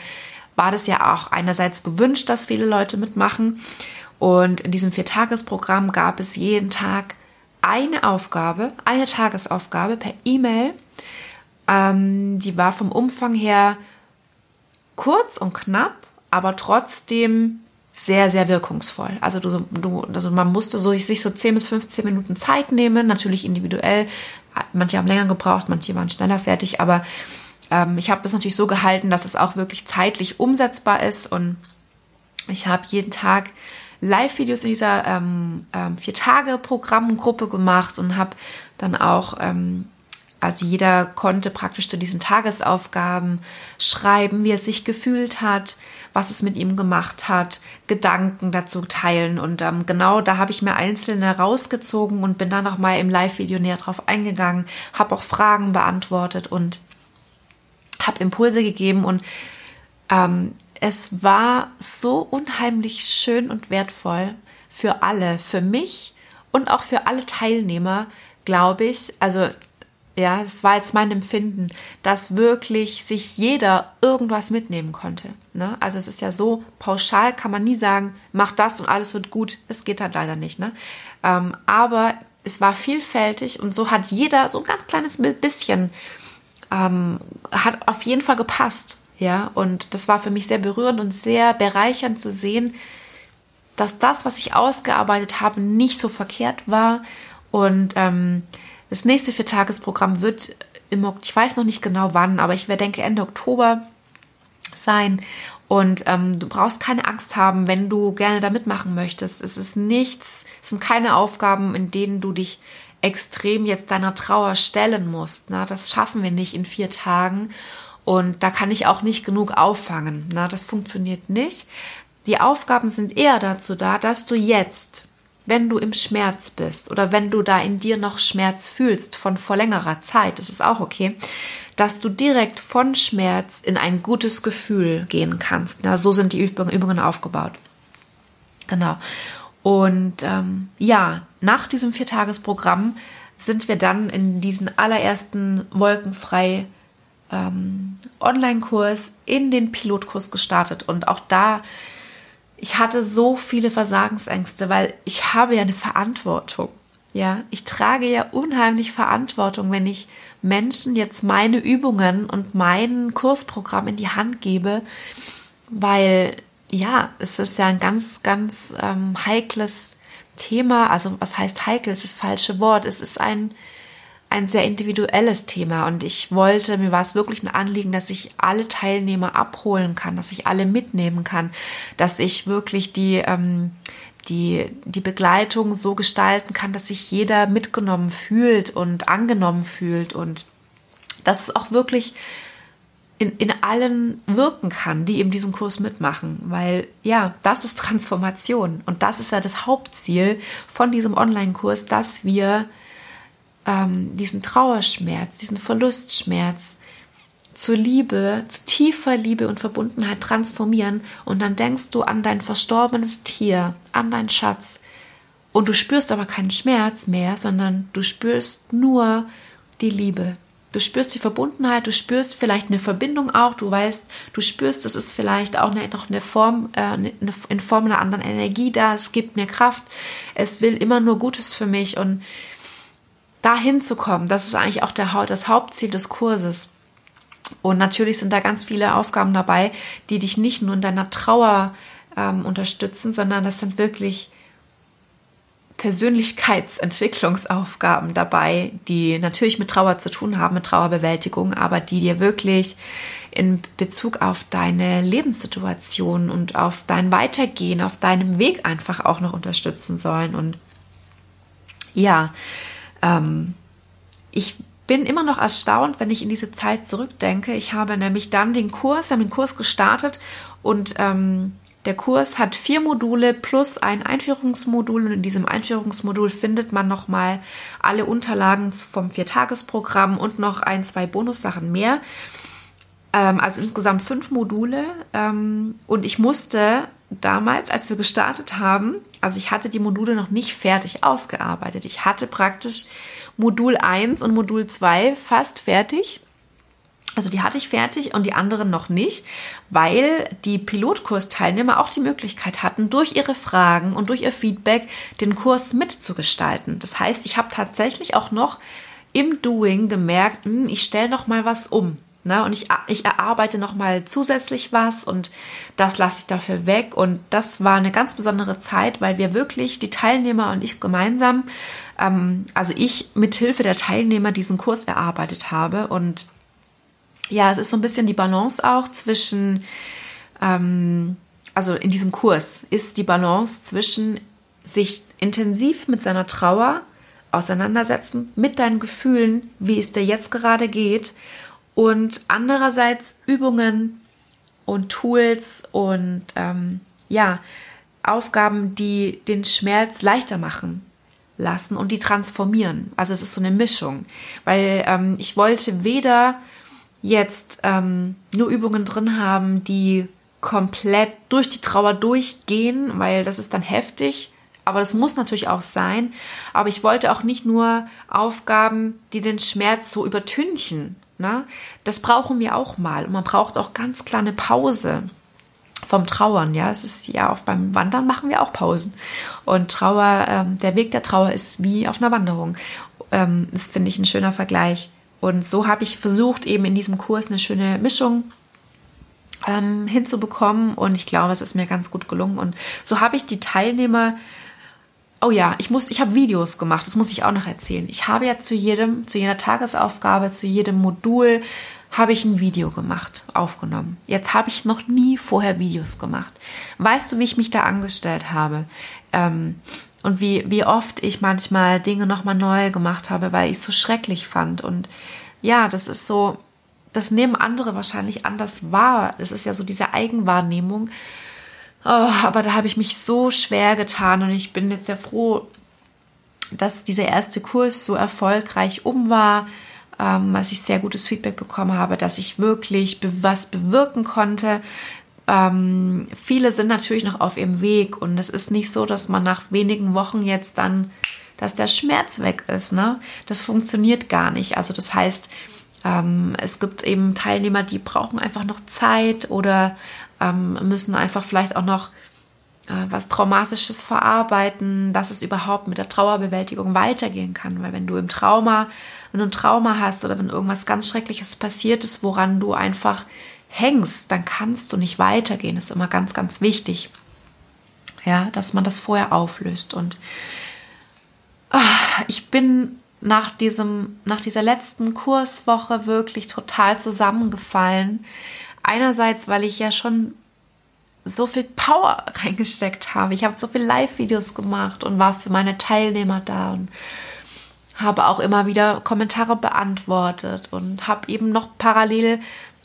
[SPEAKER 1] war das ja auch einerseits gewünscht, dass viele Leute mitmachen. Und in diesem Viertagesprogramm gab es jeden Tag eine Aufgabe, eine Tagesaufgabe per E-Mail. Ähm, die war vom Umfang her kurz und knapp, aber trotzdem sehr, sehr wirkungsvoll. Also, du, du, also man musste so, sich so 10 bis 15 Minuten Zeit nehmen, natürlich individuell. Manche haben länger gebraucht, manche waren schneller fertig, aber ähm, ich habe das natürlich so gehalten, dass es auch wirklich zeitlich umsetzbar ist und ich habe jeden Tag Live-Videos in dieser ähm, ähm, Vier-Tage-Programmgruppe gemacht und habe dann auch ähm, also jeder konnte praktisch zu diesen Tagesaufgaben schreiben, wie er sich gefühlt hat, was es mit ihm gemacht hat, Gedanken dazu teilen. Und ähm, genau da habe ich mir einzelne rausgezogen und bin dann auch mal im Live-Video näher drauf eingegangen, habe auch Fragen beantwortet und habe Impulse gegeben. Und ähm, es war so unheimlich schön und wertvoll für alle, für mich und auch für alle Teilnehmer, glaube ich. Also ja, es war jetzt mein Empfinden, dass wirklich sich jeder irgendwas mitnehmen konnte. Ne? Also es ist ja so, pauschal kann man nie sagen, mach das und alles wird gut. Es geht halt leider nicht. Ne? Ähm, aber es war vielfältig und so hat jeder so ein ganz kleines bisschen, ähm, hat auf jeden Fall gepasst. Ja, und das war für mich sehr berührend und sehr bereichernd zu sehen, dass das, was ich ausgearbeitet habe, nicht so verkehrt war und ähm, das nächste Viertagesprogramm wird im ich weiß noch nicht genau wann, aber ich denke Ende Oktober sein. Und ähm, du brauchst keine Angst haben, wenn du gerne da mitmachen möchtest. Es ist nichts, es sind keine Aufgaben, in denen du dich extrem jetzt deiner Trauer stellen musst. Na, das schaffen wir nicht in vier Tagen. Und da kann ich auch nicht genug auffangen. Na, das funktioniert nicht. Die Aufgaben sind eher dazu da, dass du jetzt wenn du im Schmerz bist oder wenn du da in dir noch Schmerz fühlst von vor längerer Zeit, das ist auch okay, dass du direkt von Schmerz in ein gutes Gefühl gehen kannst. Ja, so sind die Übungen, Übungen aufgebaut. Genau. Und ähm, ja, nach diesem Viertagesprogramm sind wir dann in diesen allerersten Wolkenfrei ähm, Online-Kurs in den Pilotkurs gestartet. Und auch da, ich hatte so viele Versagensängste, weil ich habe ja eine Verantwortung. Ja, ich trage ja unheimlich Verantwortung, wenn ich Menschen jetzt meine Übungen und mein Kursprogramm in die Hand gebe, weil ja, es ist ja ein ganz, ganz ähm, heikles Thema. Also was heißt heikel? Es ist das falsche Wort. Es ist ein, ein sehr individuelles Thema und ich wollte, mir war es wirklich ein Anliegen, dass ich alle Teilnehmer abholen kann, dass ich alle mitnehmen kann, dass ich wirklich die, ähm, die, die Begleitung so gestalten kann, dass sich jeder mitgenommen fühlt und angenommen fühlt und dass es auch wirklich in, in allen wirken kann, die eben diesen Kurs mitmachen. Weil ja, das ist Transformation und das ist ja das Hauptziel von diesem Online-Kurs, dass wir ähm, diesen Trauerschmerz, diesen Verlustschmerz zur Liebe, zu tiefer Liebe und Verbundenheit transformieren. Und dann denkst du an dein verstorbenes Tier, an deinen Schatz. Und du spürst aber keinen Schmerz mehr, sondern du spürst nur die Liebe. Du spürst die Verbundenheit, du spürst vielleicht eine Verbindung auch, du weißt, du spürst, es ist vielleicht auch eine, noch eine Form, äh, eine, in Form einer anderen Energie da, es gibt mir Kraft, es will immer nur Gutes für mich. Und dahin zu kommen, das ist eigentlich auch der, das Hauptziel des Kurses. Und natürlich sind da ganz viele Aufgaben dabei, die dich nicht nur in deiner Trauer ähm, unterstützen, sondern das sind wirklich Persönlichkeitsentwicklungsaufgaben dabei, die natürlich mit Trauer zu tun haben, mit Trauerbewältigung, aber die dir wirklich in Bezug auf deine Lebenssituation und auf dein Weitergehen, auf deinem Weg einfach auch noch unterstützen sollen. Und ja, ähm, ich bin immer noch erstaunt, wenn ich in diese Zeit zurückdenke. Ich habe nämlich dann den Kurs, wir haben den Kurs gestartet und ähm, der Kurs hat vier Module plus ein Einführungsmodul und in diesem Einführungsmodul findet man nochmal alle Unterlagen vom Viertagesprogramm und noch ein, zwei Bonussachen mehr. Ähm, also insgesamt fünf Module ähm, und ich musste damals, als wir gestartet haben, also ich hatte die Module noch nicht fertig ausgearbeitet. Ich hatte praktisch Modul 1 und Modul 2 fast fertig. Also die hatte ich fertig und die anderen noch nicht, weil die Pilotkursteilnehmer auch die Möglichkeit hatten, durch ihre Fragen und durch ihr Feedback den Kurs mitzugestalten. Das heißt, ich habe tatsächlich auch noch im Doing gemerkt, hm, ich stelle noch mal was um. Ne? Und ich, ich erarbeite nochmal zusätzlich was und das lasse ich dafür weg. Und das war eine ganz besondere Zeit, weil wir wirklich, die Teilnehmer und ich gemeinsam, ähm, also ich mit Hilfe der Teilnehmer diesen Kurs erarbeitet habe. Und ja, es ist so ein bisschen die Balance auch zwischen, ähm, also in diesem Kurs ist die Balance zwischen sich intensiv mit seiner Trauer auseinandersetzen, mit deinen Gefühlen, wie es dir jetzt gerade geht und andererseits Übungen und Tools und ähm, ja, Aufgaben, die den Schmerz leichter machen lassen und die transformieren. Also es ist so eine Mischung, weil ähm, ich wollte weder jetzt ähm, nur Übungen drin haben, die komplett durch die Trauer durchgehen, weil das ist dann heftig. Aber das muss natürlich auch sein. Aber ich wollte auch nicht nur Aufgaben, die den Schmerz so übertünchen, Ne? Das brauchen wir auch mal. Und man braucht auch ganz klar eine Pause vom Trauern. Ja, es ist ja auch beim Wandern machen wir auch Pausen. Und Trauer, ähm, der Weg der Trauer ist wie auf einer Wanderung. Ähm, das finde ich ein schöner Vergleich. Und so habe ich versucht, eben in diesem Kurs eine schöne Mischung ähm, hinzubekommen. Und ich glaube, es ist mir ganz gut gelungen. Und so habe ich die Teilnehmer Oh ja, ich muss, ich habe Videos gemacht, das muss ich auch noch erzählen. Ich habe ja zu jedem, zu jeder Tagesaufgabe, zu jedem Modul habe ich ein Video gemacht, aufgenommen. Jetzt habe ich noch nie vorher Videos gemacht. Weißt du, wie ich mich da angestellt habe? Ähm, und wie, wie oft ich manchmal Dinge nochmal neu gemacht habe, weil ich es so schrecklich fand. Und ja, das ist so, das nehmen andere wahrscheinlich anders wahr. Es ist ja so diese Eigenwahrnehmung. Oh, aber da habe ich mich so schwer getan und ich bin jetzt sehr froh, dass dieser erste Kurs so erfolgreich um war, ähm, dass ich sehr gutes Feedback bekommen habe, dass ich wirklich be was bewirken konnte. ähm, viele sind natürlich noch auf ihrem Weg und es ist nicht so, dass man nach wenigen Wochen jetzt dann, dass der Schmerz weg ist. Ne? Das funktioniert gar nicht. Also das heißt, ähm, es gibt eben Teilnehmer, die brauchen einfach noch Zeit oder ähm, müssen einfach vielleicht auch noch äh, was Traumatisches verarbeiten, dass es überhaupt mit der Trauerbewältigung weitergehen kann. Weil wenn du im Trauma, wenn du ein Trauma hast oder wenn irgendwas ganz Schreckliches passiert ist, woran du einfach hängst, dann kannst du nicht weitergehen. Das ist immer ganz, ganz wichtig. Ja, dass man das vorher auflöst. Und ach, ich bin nach diesem, nach dieser letzten Kurswoche wirklich total zusammengefallen. Einerseits, weil ich ja schon so viel Power reingesteckt habe. Ich habe so viele Live-Videos gemacht und war für meine Teilnehmer da und habe auch immer wieder Kommentare beantwortet und habe eben noch parallel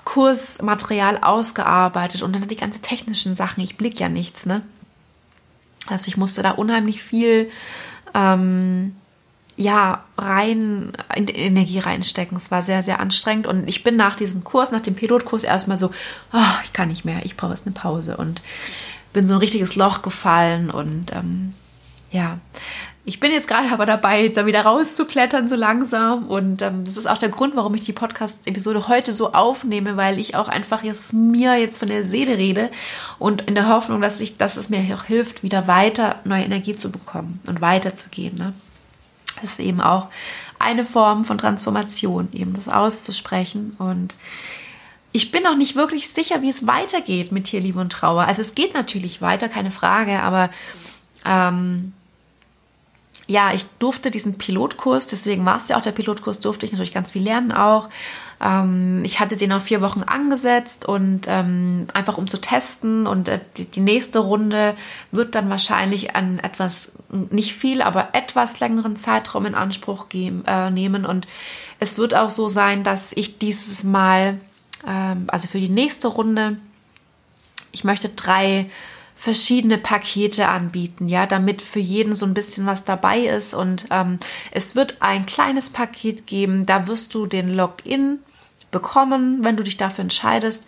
[SPEAKER 1] Kursmaterial ausgearbeitet und dann die ganzen technischen Sachen. Ich blick ja nichts, ne? Also ich musste da unheimlich viel ähm, ja, rein, in die Energie reinstecken. Es war sehr, sehr anstrengend. Und ich bin nach diesem Kurs, nach dem Pilotkurs erstmal so, oh, ich kann nicht mehr, ich brauche jetzt eine Pause. Und bin so ein richtiges Loch gefallen. Und ähm, ja, ich bin jetzt gerade aber dabei, da wieder rauszuklettern, so langsam. Und ähm, das ist auch der Grund, warum ich die Podcast-Episode heute so aufnehme, weil ich auch einfach jetzt mir jetzt von der Seele rede und in der Hoffnung, dass, ich, dass es mir auch hilft, wieder weiter neue Energie zu bekommen und weiterzugehen. Ne? Ist eben auch eine Form von Transformation, eben das auszusprechen. Und ich bin auch nicht wirklich sicher, wie es weitergeht mit Tierliebe und Trauer. Also es geht natürlich weiter, keine Frage, aber ähm, ja, ich durfte diesen Pilotkurs, deswegen war es ja auch der Pilotkurs, durfte ich natürlich ganz viel lernen auch. Ähm, ich hatte den auf vier Wochen angesetzt und ähm, einfach um zu testen und äh, die, die, nächste Runde wird dann wahrscheinlich an etwas, nicht viel, aber etwas längeren Zeitraum in Anspruch geben, äh, nehmen und es wird auch so sein, dass ich dieses Mal, ähm, also für die nächste Runde, ich möchte drei verschiedene Pakete anbieten, ja, damit für jeden so ein bisschen was dabei ist. Und ähm, es wird ein kleines Paket geben, da wirst du den Login bekommen, wenn du dich dafür entscheidest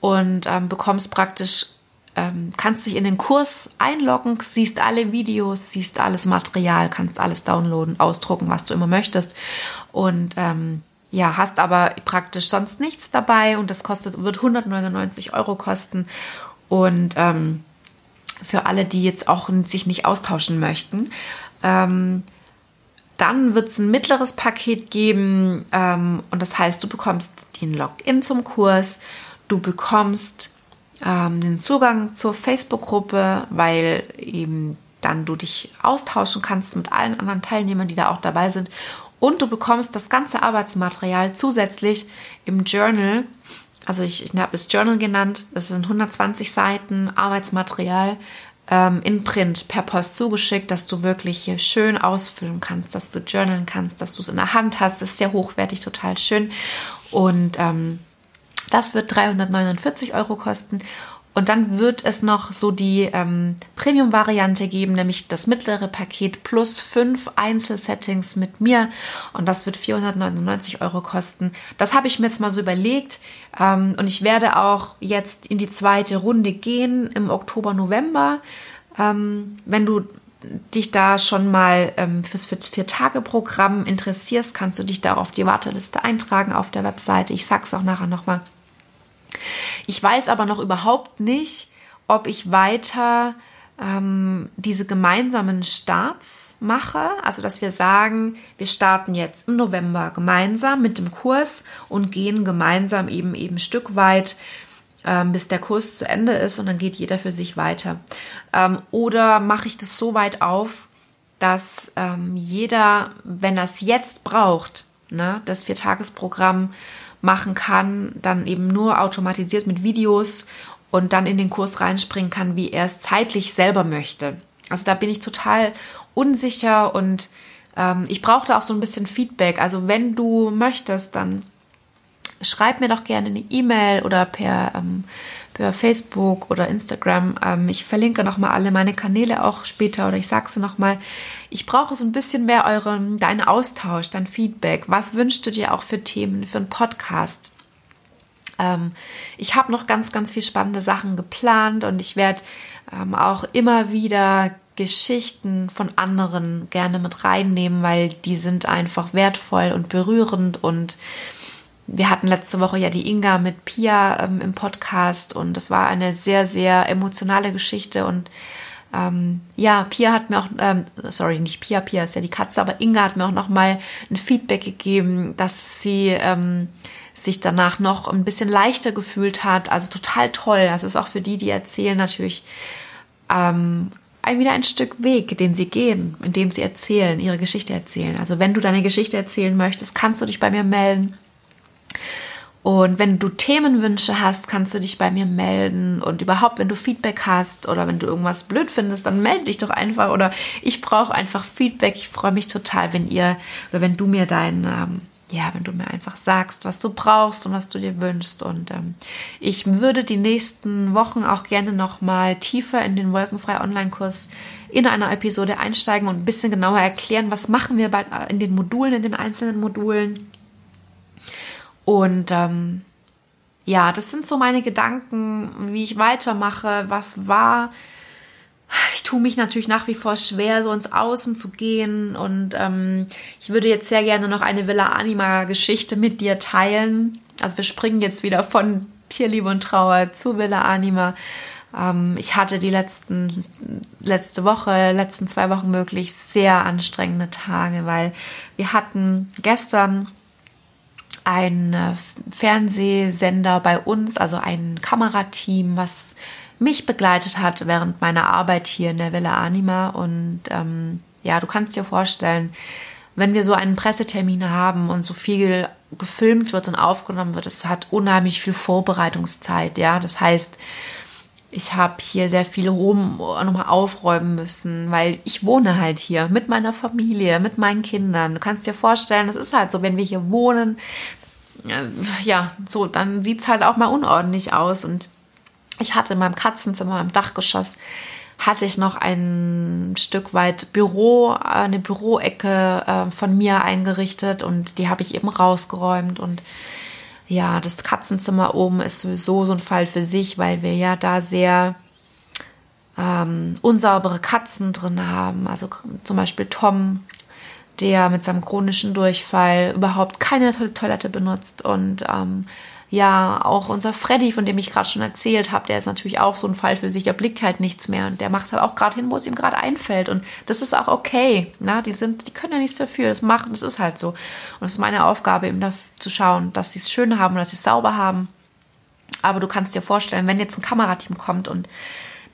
[SPEAKER 1] und ähm, bekommst praktisch, ähm, kannst dich in den Kurs einloggen, siehst alle Videos, siehst alles Material, kannst alles downloaden, ausdrucken, was du immer möchtest und ähm, ja, hast aber praktisch sonst nichts dabei und das kostet, wird 199 Euro kosten und ähm, für alle, die jetzt auch sich nicht austauschen möchten. Ähm, dann wird es ein mittleres Paket geben ähm, und das heißt, du bekommst den Login zum Kurs, du bekommst ähm, den Zugang zur Facebook-Gruppe, weil eben dann du dich austauschen kannst mit allen anderen Teilnehmern, die da auch dabei sind. Und du bekommst das ganze Arbeitsmaterial zusätzlich im Journal. Also ich, ich habe es Journal genannt, das sind 120 Seiten Arbeitsmaterial ähm, in Print per Post zugeschickt, dass du wirklich hier schön ausfüllen kannst, dass du journalen kannst, dass du es in der Hand hast. Das ist sehr hochwertig, total schön. Und ähm, das wird 349 Euro kosten. Und dann wird es noch so die ähm, Premium-Variante geben, nämlich das mittlere Paket plus fünf Einzelsettings mit mir. Und das wird 499 Euro kosten. Das habe ich mir jetzt mal so überlegt. Ähm, und ich werde auch jetzt in die zweite Runde gehen im Oktober, November. Ähm, wenn du dich da schon mal ähm, fürs Vier-Tage-Programm interessierst, kannst du dich da auf die Warteliste eintragen auf der Webseite. Ich sag's auch nachher nochmal. Ich weiß aber noch überhaupt nicht, ob ich weiter ähm, diese gemeinsamen Starts mache. Also, dass wir sagen, wir starten jetzt im November gemeinsam mit dem Kurs und gehen gemeinsam eben eben Stück weit ähm, bis der Kurs zu Ende ist und dann geht jeder für sich weiter. Ähm, oder mache ich das so weit auf, dass ähm, jeder, wenn er es jetzt braucht, ne, das Viertagesprogramm machen kann, dann eben nur automatisiert mit Videos und dann in den Kurs reinspringen kann, wie er es zeitlich selber möchte. Also da bin ich total unsicher und ähm, ich brauche da auch so ein bisschen Feedback. Also wenn du möchtest, dann schreib mir doch gerne eine E-Mail oder per, ähm, per Facebook oder Instagram. Ähm, ich verlinke nochmal alle meine Kanäle auch später oder ich sage sie nochmal. Ich brauche so ein bisschen mehr euren, deinen Austausch, dein Feedback. Was wünschst du dir auch für Themen, für einen Podcast? Ähm, ich habe noch ganz, ganz viel spannende Sachen geplant und ich werde ähm, auch immer wieder Geschichten von anderen gerne mit reinnehmen, weil die sind einfach wertvoll und berührend und wir hatten letzte Woche ja die Inga mit Pia ähm, im Podcast und das war eine sehr, sehr emotionale Geschichte und ähm, ja, Pia hat mir auch, ähm, sorry, nicht Pia, Pia ist ja die Katze, aber Inga hat mir auch noch mal ein Feedback gegeben, dass sie ähm, sich danach noch ein bisschen leichter gefühlt hat. Also total toll. Das ist auch für die, die erzählen, natürlich ähm, wieder ein Stück Weg, den sie gehen, indem sie erzählen, ihre Geschichte erzählen. Also wenn du deine Geschichte erzählen möchtest, kannst du dich bei mir melden. Und wenn du Themenwünsche hast, kannst du dich bei mir melden. Und überhaupt, wenn du Feedback hast oder wenn du irgendwas blöd findest, dann melde dich doch einfach. Oder ich brauche einfach Feedback. Ich freue mich total, wenn ihr oder wenn du mir dein, ähm, ja, wenn du mir einfach sagst, was du brauchst und was du dir wünschst. Und ähm, ich würde die nächsten Wochen auch gerne noch mal tiefer in den Wolkenfrei Online-Kurs in einer Episode einsteigen und ein bisschen genauer erklären, was machen wir bei, in den Modulen, in den einzelnen Modulen und ähm, ja, das sind so meine Gedanken, wie ich weitermache, was war. Ich tue mich natürlich nach wie vor schwer, so ins Außen zu gehen. Und ähm, ich würde jetzt sehr gerne noch eine Villa Anima-Geschichte mit dir teilen. Also wir springen jetzt wieder von Tierliebe und Trauer zu Villa Anima. Ähm, ich hatte die letzten, letzte Woche, letzten zwei Wochen wirklich sehr anstrengende Tage, weil wir hatten gestern ein äh, Fernsehsender bei uns, also ein Kamerateam, was mich begleitet hat während meiner Arbeit hier in der Villa Anima. Und ähm, ja, du kannst dir vorstellen, wenn wir so einen Pressetermin haben und so viel gefilmt wird und aufgenommen wird, es hat unheimlich viel Vorbereitungszeit. Ja, das heißt, ich habe hier sehr viel Rum nochmal aufräumen müssen, weil ich wohne halt hier mit meiner Familie, mit meinen Kindern. Du kannst dir vorstellen, das ist halt so, wenn wir hier wohnen, ja, so, dann sieht es halt auch mal unordentlich aus. Und ich hatte in meinem Katzenzimmer, im Dachgeschoss, hatte ich noch ein Stück weit Büro, eine Büroecke äh, von mir eingerichtet und die habe ich eben rausgeräumt und ja, das Katzenzimmer oben ist sowieso so ein Fall für sich, weil wir ja da sehr ähm, unsaubere Katzen drin haben. Also zum Beispiel Tom der mit seinem chronischen Durchfall überhaupt keine Toilette benutzt und ähm, ja, auch unser Freddy, von dem ich gerade schon erzählt habe, der ist natürlich auch so ein Fall für sich, der blickt halt nichts mehr und der macht halt auch gerade hin, wo es ihm gerade einfällt und das ist auch okay, na, die sind, die können ja nichts dafür, das machen, das ist halt so und es ist meine Aufgabe eben da zu schauen, dass sie es schön haben, dass sie es sauber haben, aber du kannst dir vorstellen, wenn jetzt ein Kamerateam kommt und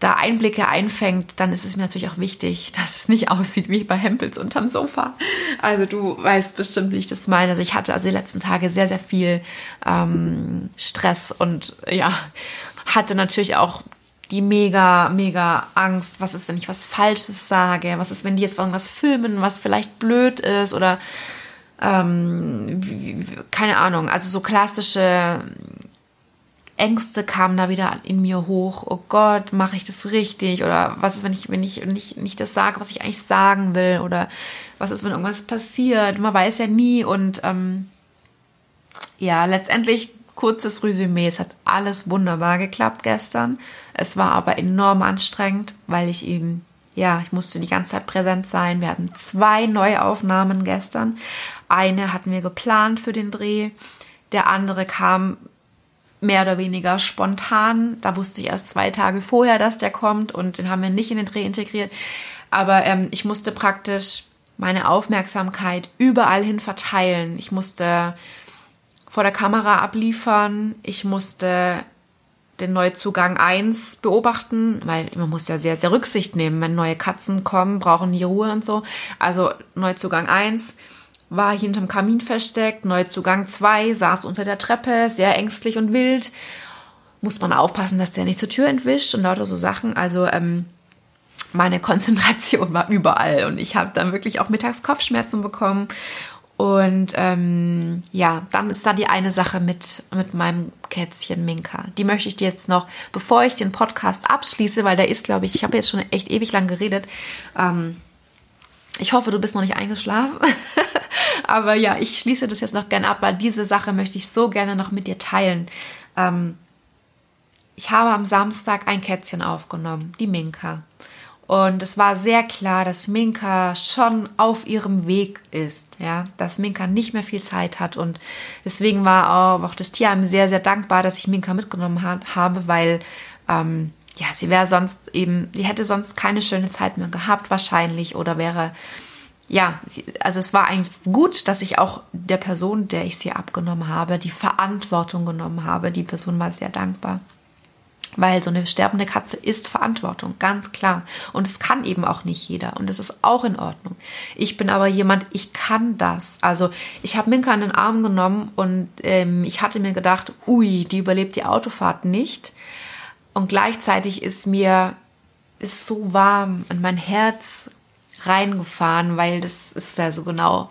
[SPEAKER 1] da Einblicke einfängt, dann ist es mir natürlich auch wichtig, dass es nicht aussieht wie bei Hempels unterm Sofa. Also du weißt bestimmt, wie ich das meine. Also ich hatte also die letzten Tage sehr, sehr viel ähm, Stress und ja, hatte natürlich auch die mega, mega Angst. Was ist, wenn ich was Falsches sage? Was ist, wenn die jetzt irgendwas filmen, was vielleicht blöd ist oder ähm, keine Ahnung. Also so klassische Ängste kamen da wieder in mir hoch. Oh Gott, mache ich das richtig? Oder was ist, wenn ich, wenn ich nicht, nicht das sage, was ich eigentlich sagen will? Oder was ist, wenn irgendwas passiert? Man weiß ja nie. Und ähm, ja, letztendlich kurzes Resümee. Es hat alles wunderbar geklappt gestern. Es war aber enorm anstrengend, weil ich eben, ja, ich musste die ganze Zeit präsent sein. Wir hatten zwei Neuaufnahmen gestern. Eine hatten wir geplant für den Dreh. Der andere kam mehr oder weniger spontan. Da wusste ich erst zwei Tage vorher, dass der kommt und den haben wir nicht in den Dreh integriert. Aber ähm, ich musste praktisch meine Aufmerksamkeit überall hin verteilen. Ich musste vor der Kamera abliefern. Ich musste den Neuzugang 1 beobachten, weil man muss ja sehr, sehr Rücksicht nehmen. Wenn neue Katzen kommen, brauchen die Ruhe und so. Also Neuzugang 1 war hinterm Kamin versteckt. Neuzugang 2 saß unter der Treppe, sehr ängstlich und wild. Muss man aufpassen, dass der nicht zur Tür entwischt und lauter so Sachen. Also ähm, meine Konzentration war überall und ich habe dann wirklich auch mittags Kopfschmerzen bekommen. Und ähm, ja, dann ist da die eine Sache mit, mit meinem Kätzchen Minka. Die möchte ich dir jetzt noch, bevor ich den Podcast abschließe, weil der ist, glaube ich, ich habe jetzt schon echt ewig lang geredet. Ähm, ich hoffe, du bist noch nicht eingeschlafen. Aber ja, ich schließe das jetzt noch gerne ab, weil diese Sache möchte ich so gerne noch mit dir teilen. ähm, ich habe am Samstag ein Kätzchen aufgenommen, die Minka. Und es war sehr klar, dass Minka schon auf ihrem Weg ist, ja, dass Minka nicht mehr viel Zeit hat. Und deswegen war auch, das Tierheim sehr, sehr dankbar, dass ich Minka mitgenommen habe, weil ähm, ja, sie wäre sonst eben, sie hätte sonst keine schöne Zeit mehr gehabt, wahrscheinlich, oder wäre, ja, also es war eigentlich gut, dass ich auch der Person, der ich sie abgenommen habe, die Verantwortung genommen habe. Die Person war sehr dankbar. Weil so eine sterbende Katze ist Verantwortung, ganz klar. Und es kann eben auch nicht jeder. Und es ist auch in Ordnung. Ich bin aber jemand, ich kann das. Also ich habe Minka in den Arm genommen und ähm, ich hatte mir gedacht, ui, die überlebt die Autofahrt nicht. Und gleichzeitig ist mir ist so warm in mein Herz reingefahren, weil das ist ja so genau.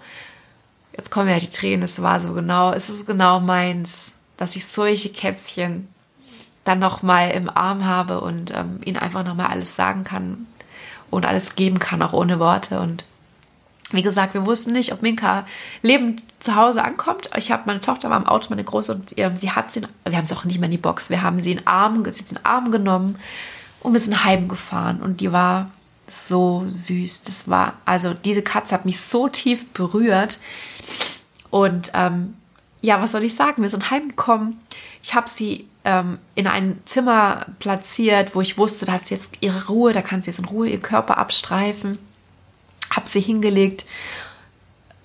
[SPEAKER 1] Jetzt kommen ja die Tränen, es war so genau, es ist genau meins, dass ich solche Kätzchen dann nochmal im Arm habe und ähm, ihnen einfach nochmal alles sagen kann und alles geben kann, auch ohne Worte. Und wie gesagt, wir wussten nicht, ob Minka lebend zu Hause ankommt. Ich habe meine Tochter war im Auto, meine Große, und äh, sie hat sie, wir haben sie auch nicht mehr in die Box, wir haben sie in den Arm, sie in den Arm genommen und wir sind heimgefahren. Und die war so süß. Das war, also diese Katze hat mich so tief berührt. Und ähm, ja, was soll ich sagen? Wir sind heimgekommen. Ich habe sie ähm, in ein Zimmer platziert, wo ich wusste, da hat sie jetzt ihre Ruhe, da kann sie jetzt in Ruhe ihren Körper abstreifen habe sie hingelegt.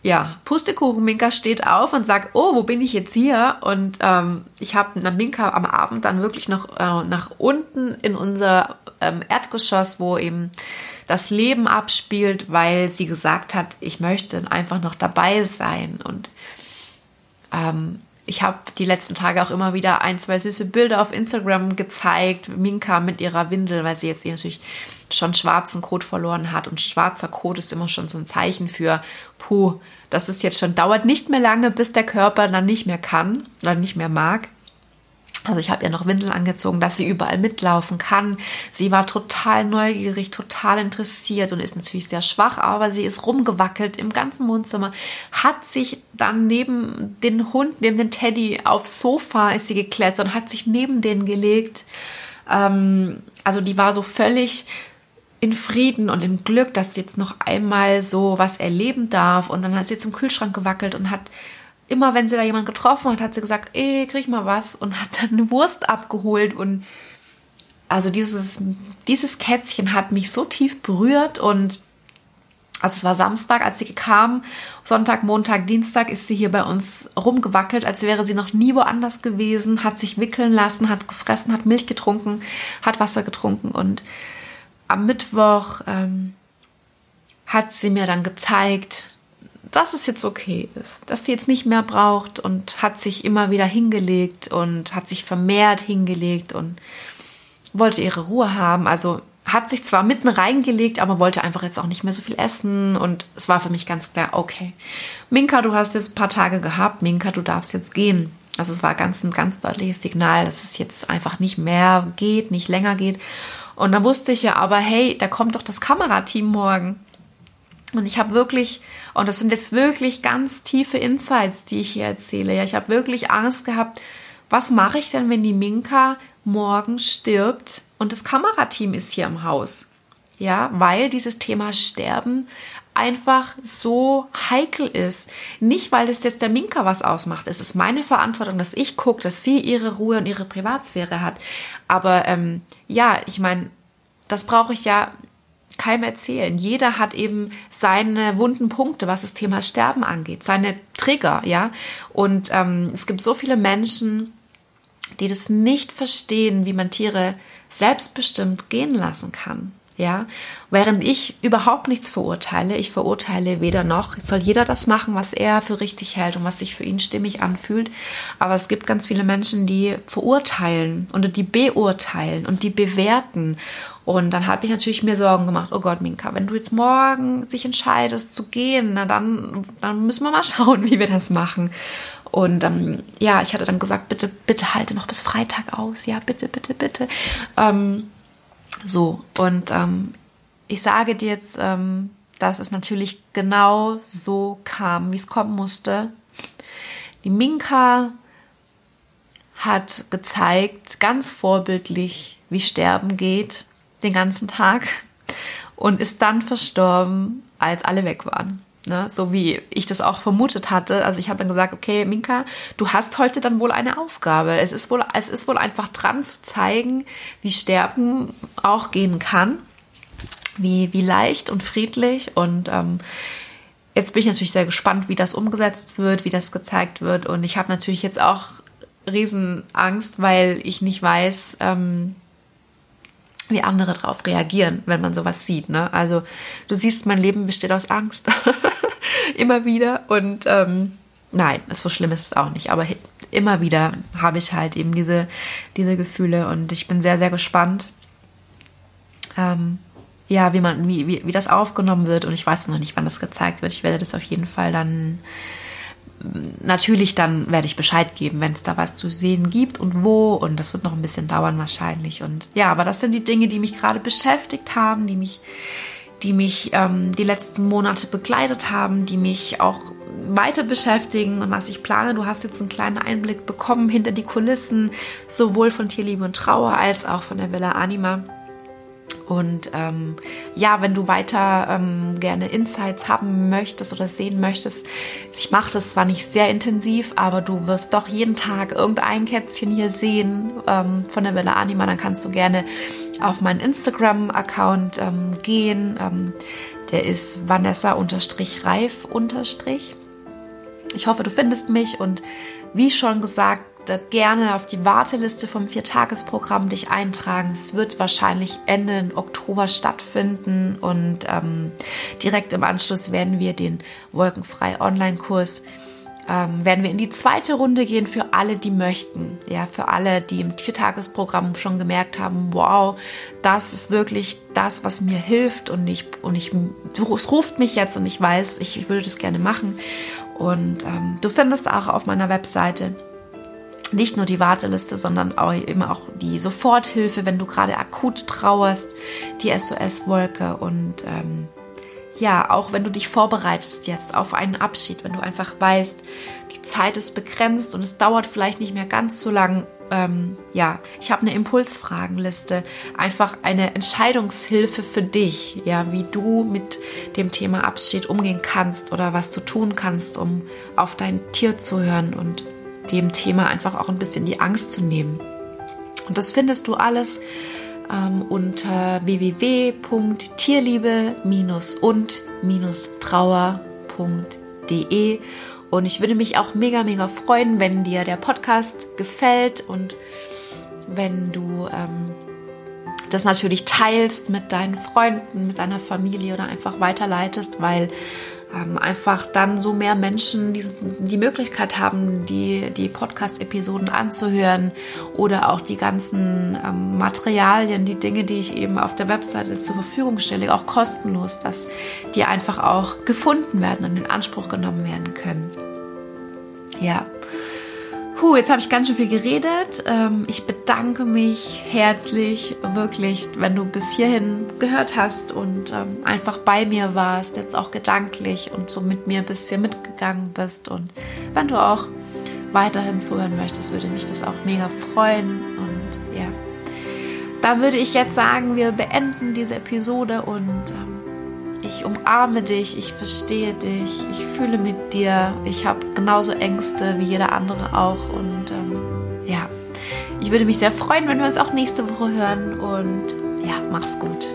[SPEAKER 1] Ja, Pustekuchen Minka steht auf und sagt, oh, wo bin ich jetzt hier? Und ähm, ich habe Minka am Abend dann wirklich noch äh, nach unten in unser ähm, Erdgeschoss, wo eben das Leben abspielt, weil sie gesagt hat, ich möchte einfach noch dabei sein. Und ähm, ich habe die letzten Tage auch immer wieder ein, zwei süße Bilder auf Instagram gezeigt. Minka mit ihrer Windel, weil sie jetzt natürlich schon schwarzen Kot verloren hat. Und schwarzer Kot ist immer schon so ein Zeichen für, puh, das ist jetzt schon, dauert nicht mehr lange, bis der Körper dann nicht mehr kann oder nicht mehr mag. Also ich habe ihr noch Windeln angezogen, dass sie überall mitlaufen kann. Sie war total neugierig, total interessiert und ist natürlich sehr schwach, aber sie ist rumgewackelt im ganzen Wohnzimmer, hat sich dann neben den Hund, neben den Teddy aufs Sofa ist sie geklettert und hat sich neben den gelegt. Ähm, also die war so völlig in Frieden und im Glück, dass sie jetzt noch einmal so was erleben darf. Und dann hat sie zum Kühlschrank gewackelt und hat immer, wenn sie da jemand getroffen hat, hat sie gesagt, ey, krieg mal was und hat dann eine Wurst abgeholt. Und also dieses, dieses Kätzchen hat mich so tief berührt und also es war Samstag, als sie kam. Sonntag, Montag, Dienstag ist sie hier bei uns rumgewackelt, als wäre sie noch nie woanders gewesen, hat sich wickeln lassen, hat gefressen, hat Milch getrunken, hat Wasser getrunken und am Mittwoch ähm, hat sie mir dann gezeigt, dass es jetzt okay ist, dass sie jetzt nicht mehr braucht und hat sich immer wieder hingelegt und hat sich vermehrt hingelegt und wollte ihre Ruhe haben. Also hat sich zwar mitten reingelegt, aber wollte einfach jetzt auch nicht mehr so viel essen und es war für mich ganz klar, okay, Minka, du hast jetzt ein paar Tage gehabt, Minka, du darfst jetzt gehen. Also es war ganz ein ganz deutliches Signal, dass es jetzt einfach nicht mehr geht, nicht länger geht. Und dann wusste ich ja aber, hey, da kommt doch das Kamerateam morgen. Und ich habe wirklich, und das sind jetzt wirklich ganz tiefe Insights, die ich hier erzähle. Ja, ich habe wirklich Angst gehabt, was mache ich denn, wenn die Minka morgen stirbt und das Kamerateam ist hier im Haus? Ja, weil dieses Thema Sterben einfach so heikel ist. Nicht, weil es jetzt der Minka was ausmacht. Es ist meine Verantwortung, dass ich gucke, dass sie ihre Ruhe und ihre Privatsphäre hat. Aber ähm, ja, ich meine, das brauche ich ja keinem erzählen. Jeder hat eben seine wunden Punkte, was das Thema Sterben angeht, seine Trigger, ja. Und ähm, es gibt so viele Menschen, die das nicht verstehen, wie man Tiere selbstbestimmt gehen lassen kann. Ja, während ich überhaupt nichts verurteile, ich verurteile weder noch, soll jeder das machen, was er für richtig hält und was sich für ihn stimmig anfühlt. Aber es gibt ganz viele Menschen, die verurteilen und die beurteilen und die bewerten. Und dann habe ich natürlich mir Sorgen gemacht, oh Gott, Minka, wenn du jetzt morgen sich entscheidest zu gehen, na dann, dann müssen wir mal schauen, wie wir das machen. Und ähm, ja, ich hatte dann gesagt, bitte, bitte halte noch bis Freitag aus. Ja, bitte, bitte, bitte. Ähm, so, und ähm, ich sage dir jetzt, ähm, dass es natürlich genau so kam, wie es kommen musste. Die Minka hat gezeigt, ganz vorbildlich, wie Sterben geht, den ganzen Tag und ist dann verstorben, als alle weg waren. Ne, so wie ich das auch vermutet hatte. Also ich habe dann gesagt, okay, Minka, du hast heute dann wohl eine Aufgabe. Es ist wohl, es ist wohl einfach dran zu zeigen, wie Sterben auch gehen kann, wie, wie leicht und friedlich. Und ähm, jetzt bin ich natürlich sehr gespannt, wie das umgesetzt wird, wie das gezeigt wird. Und ich habe natürlich jetzt auch Riesenangst, weil ich nicht weiß, ähm, wie andere darauf reagieren, wenn man sowas sieht. Ne? Also du siehst, mein Leben besteht aus Angst. immer wieder. Und ähm, nein, so schlimm ist es auch nicht. Aber immer wieder habe ich halt eben diese, diese Gefühle und ich bin sehr, sehr gespannt. Ähm, ja, wie man, wie, wie, wie das aufgenommen wird und ich weiß noch nicht, wann das gezeigt wird. Ich werde das auf jeden Fall dann natürlich dann werde ich Bescheid geben, wenn es da was zu sehen gibt und wo. Und das wird noch ein bisschen dauern wahrscheinlich. Und ja, aber das sind die Dinge, die mich gerade beschäftigt haben, die mich, die mich ähm, die letzten Monate begleitet haben, die mich auch weiter beschäftigen und was ich plane. Du hast jetzt einen kleinen Einblick bekommen hinter die Kulissen, sowohl von Tierliebe und Trauer als auch von der Villa Anima. Und ähm, ja, wenn du weiter ähm, gerne Insights haben möchtest oder sehen möchtest, ich mache das zwar nicht sehr intensiv, aber du wirst doch jeden Tag irgendein Kätzchen hier sehen ähm, von der Villa Anima, dann kannst du gerne auf meinen Instagram-Account ähm, gehen. Ähm, der ist Vanessa-Reif-. Ich hoffe, du findest mich und wie schon gesagt, gerne auf die Warteliste vom Viertagesprogramm dich eintragen. Es wird wahrscheinlich Ende Oktober stattfinden und ähm, direkt im Anschluss werden wir den Wolkenfrei Online-Kurs ähm, werden wir in die zweite Runde gehen für alle, die möchten. Ja, für alle, die im Viertagesprogramm schon gemerkt haben, wow, das ist wirklich das, was mir hilft und ich, und ich, es ruft mich jetzt und ich weiß, ich würde das gerne machen. Und ähm, du findest auch auf meiner Webseite nicht nur die Warteliste, sondern auch immer auch die Soforthilfe, wenn du gerade akut trauerst, die SOS-Wolke und ähm, ja, auch wenn du dich vorbereitest jetzt auf einen Abschied, wenn du einfach weißt, die Zeit ist begrenzt und es dauert vielleicht nicht mehr ganz so lang. Ähm, ja, ich habe eine Impulsfragenliste, einfach eine Entscheidungshilfe für dich, ja, wie du mit dem Thema Abschied umgehen kannst oder was du tun kannst, um auf dein Tier zu hören und dem Thema einfach auch ein bisschen die Angst zu nehmen. Und das findest du alles ähm, unter www.tierliebe-und-trauer.de. Und ich würde mich auch mega, mega freuen, wenn dir der Podcast gefällt und wenn du ähm, das natürlich teilst mit deinen Freunden, mit deiner Familie oder einfach weiterleitest, weil ähm, einfach dann so mehr Menschen die, die Möglichkeit haben, die, die Podcast-Episoden anzuhören oder auch die ganzen ähm, Materialien, die Dinge, die ich eben auf der Webseite zur Verfügung stelle, auch kostenlos, dass die einfach auch gefunden werden und in Anspruch genommen werden können. Ja. Puh, jetzt habe ich ganz schön viel geredet. Ähm, ich bedanke mich herzlich, wirklich, wenn du bis hierhin gehört hast und ähm, einfach bei mir warst, jetzt auch gedanklich und so mit mir ein bisschen mitgegangen bist. Und wenn du auch weiterhin zuhören möchtest, würde mich das auch mega freuen. Und ja, da würde ich jetzt sagen, wir beenden diese Episode und ähm, ich umarme dich, ich verstehe dich, ich fühle mit dir. Ich habe genauso Ängste wie jeder andere auch. Und ähm, ja, ich würde mich sehr freuen, wenn wir uns auch nächste Woche hören. Und ja, mach's gut.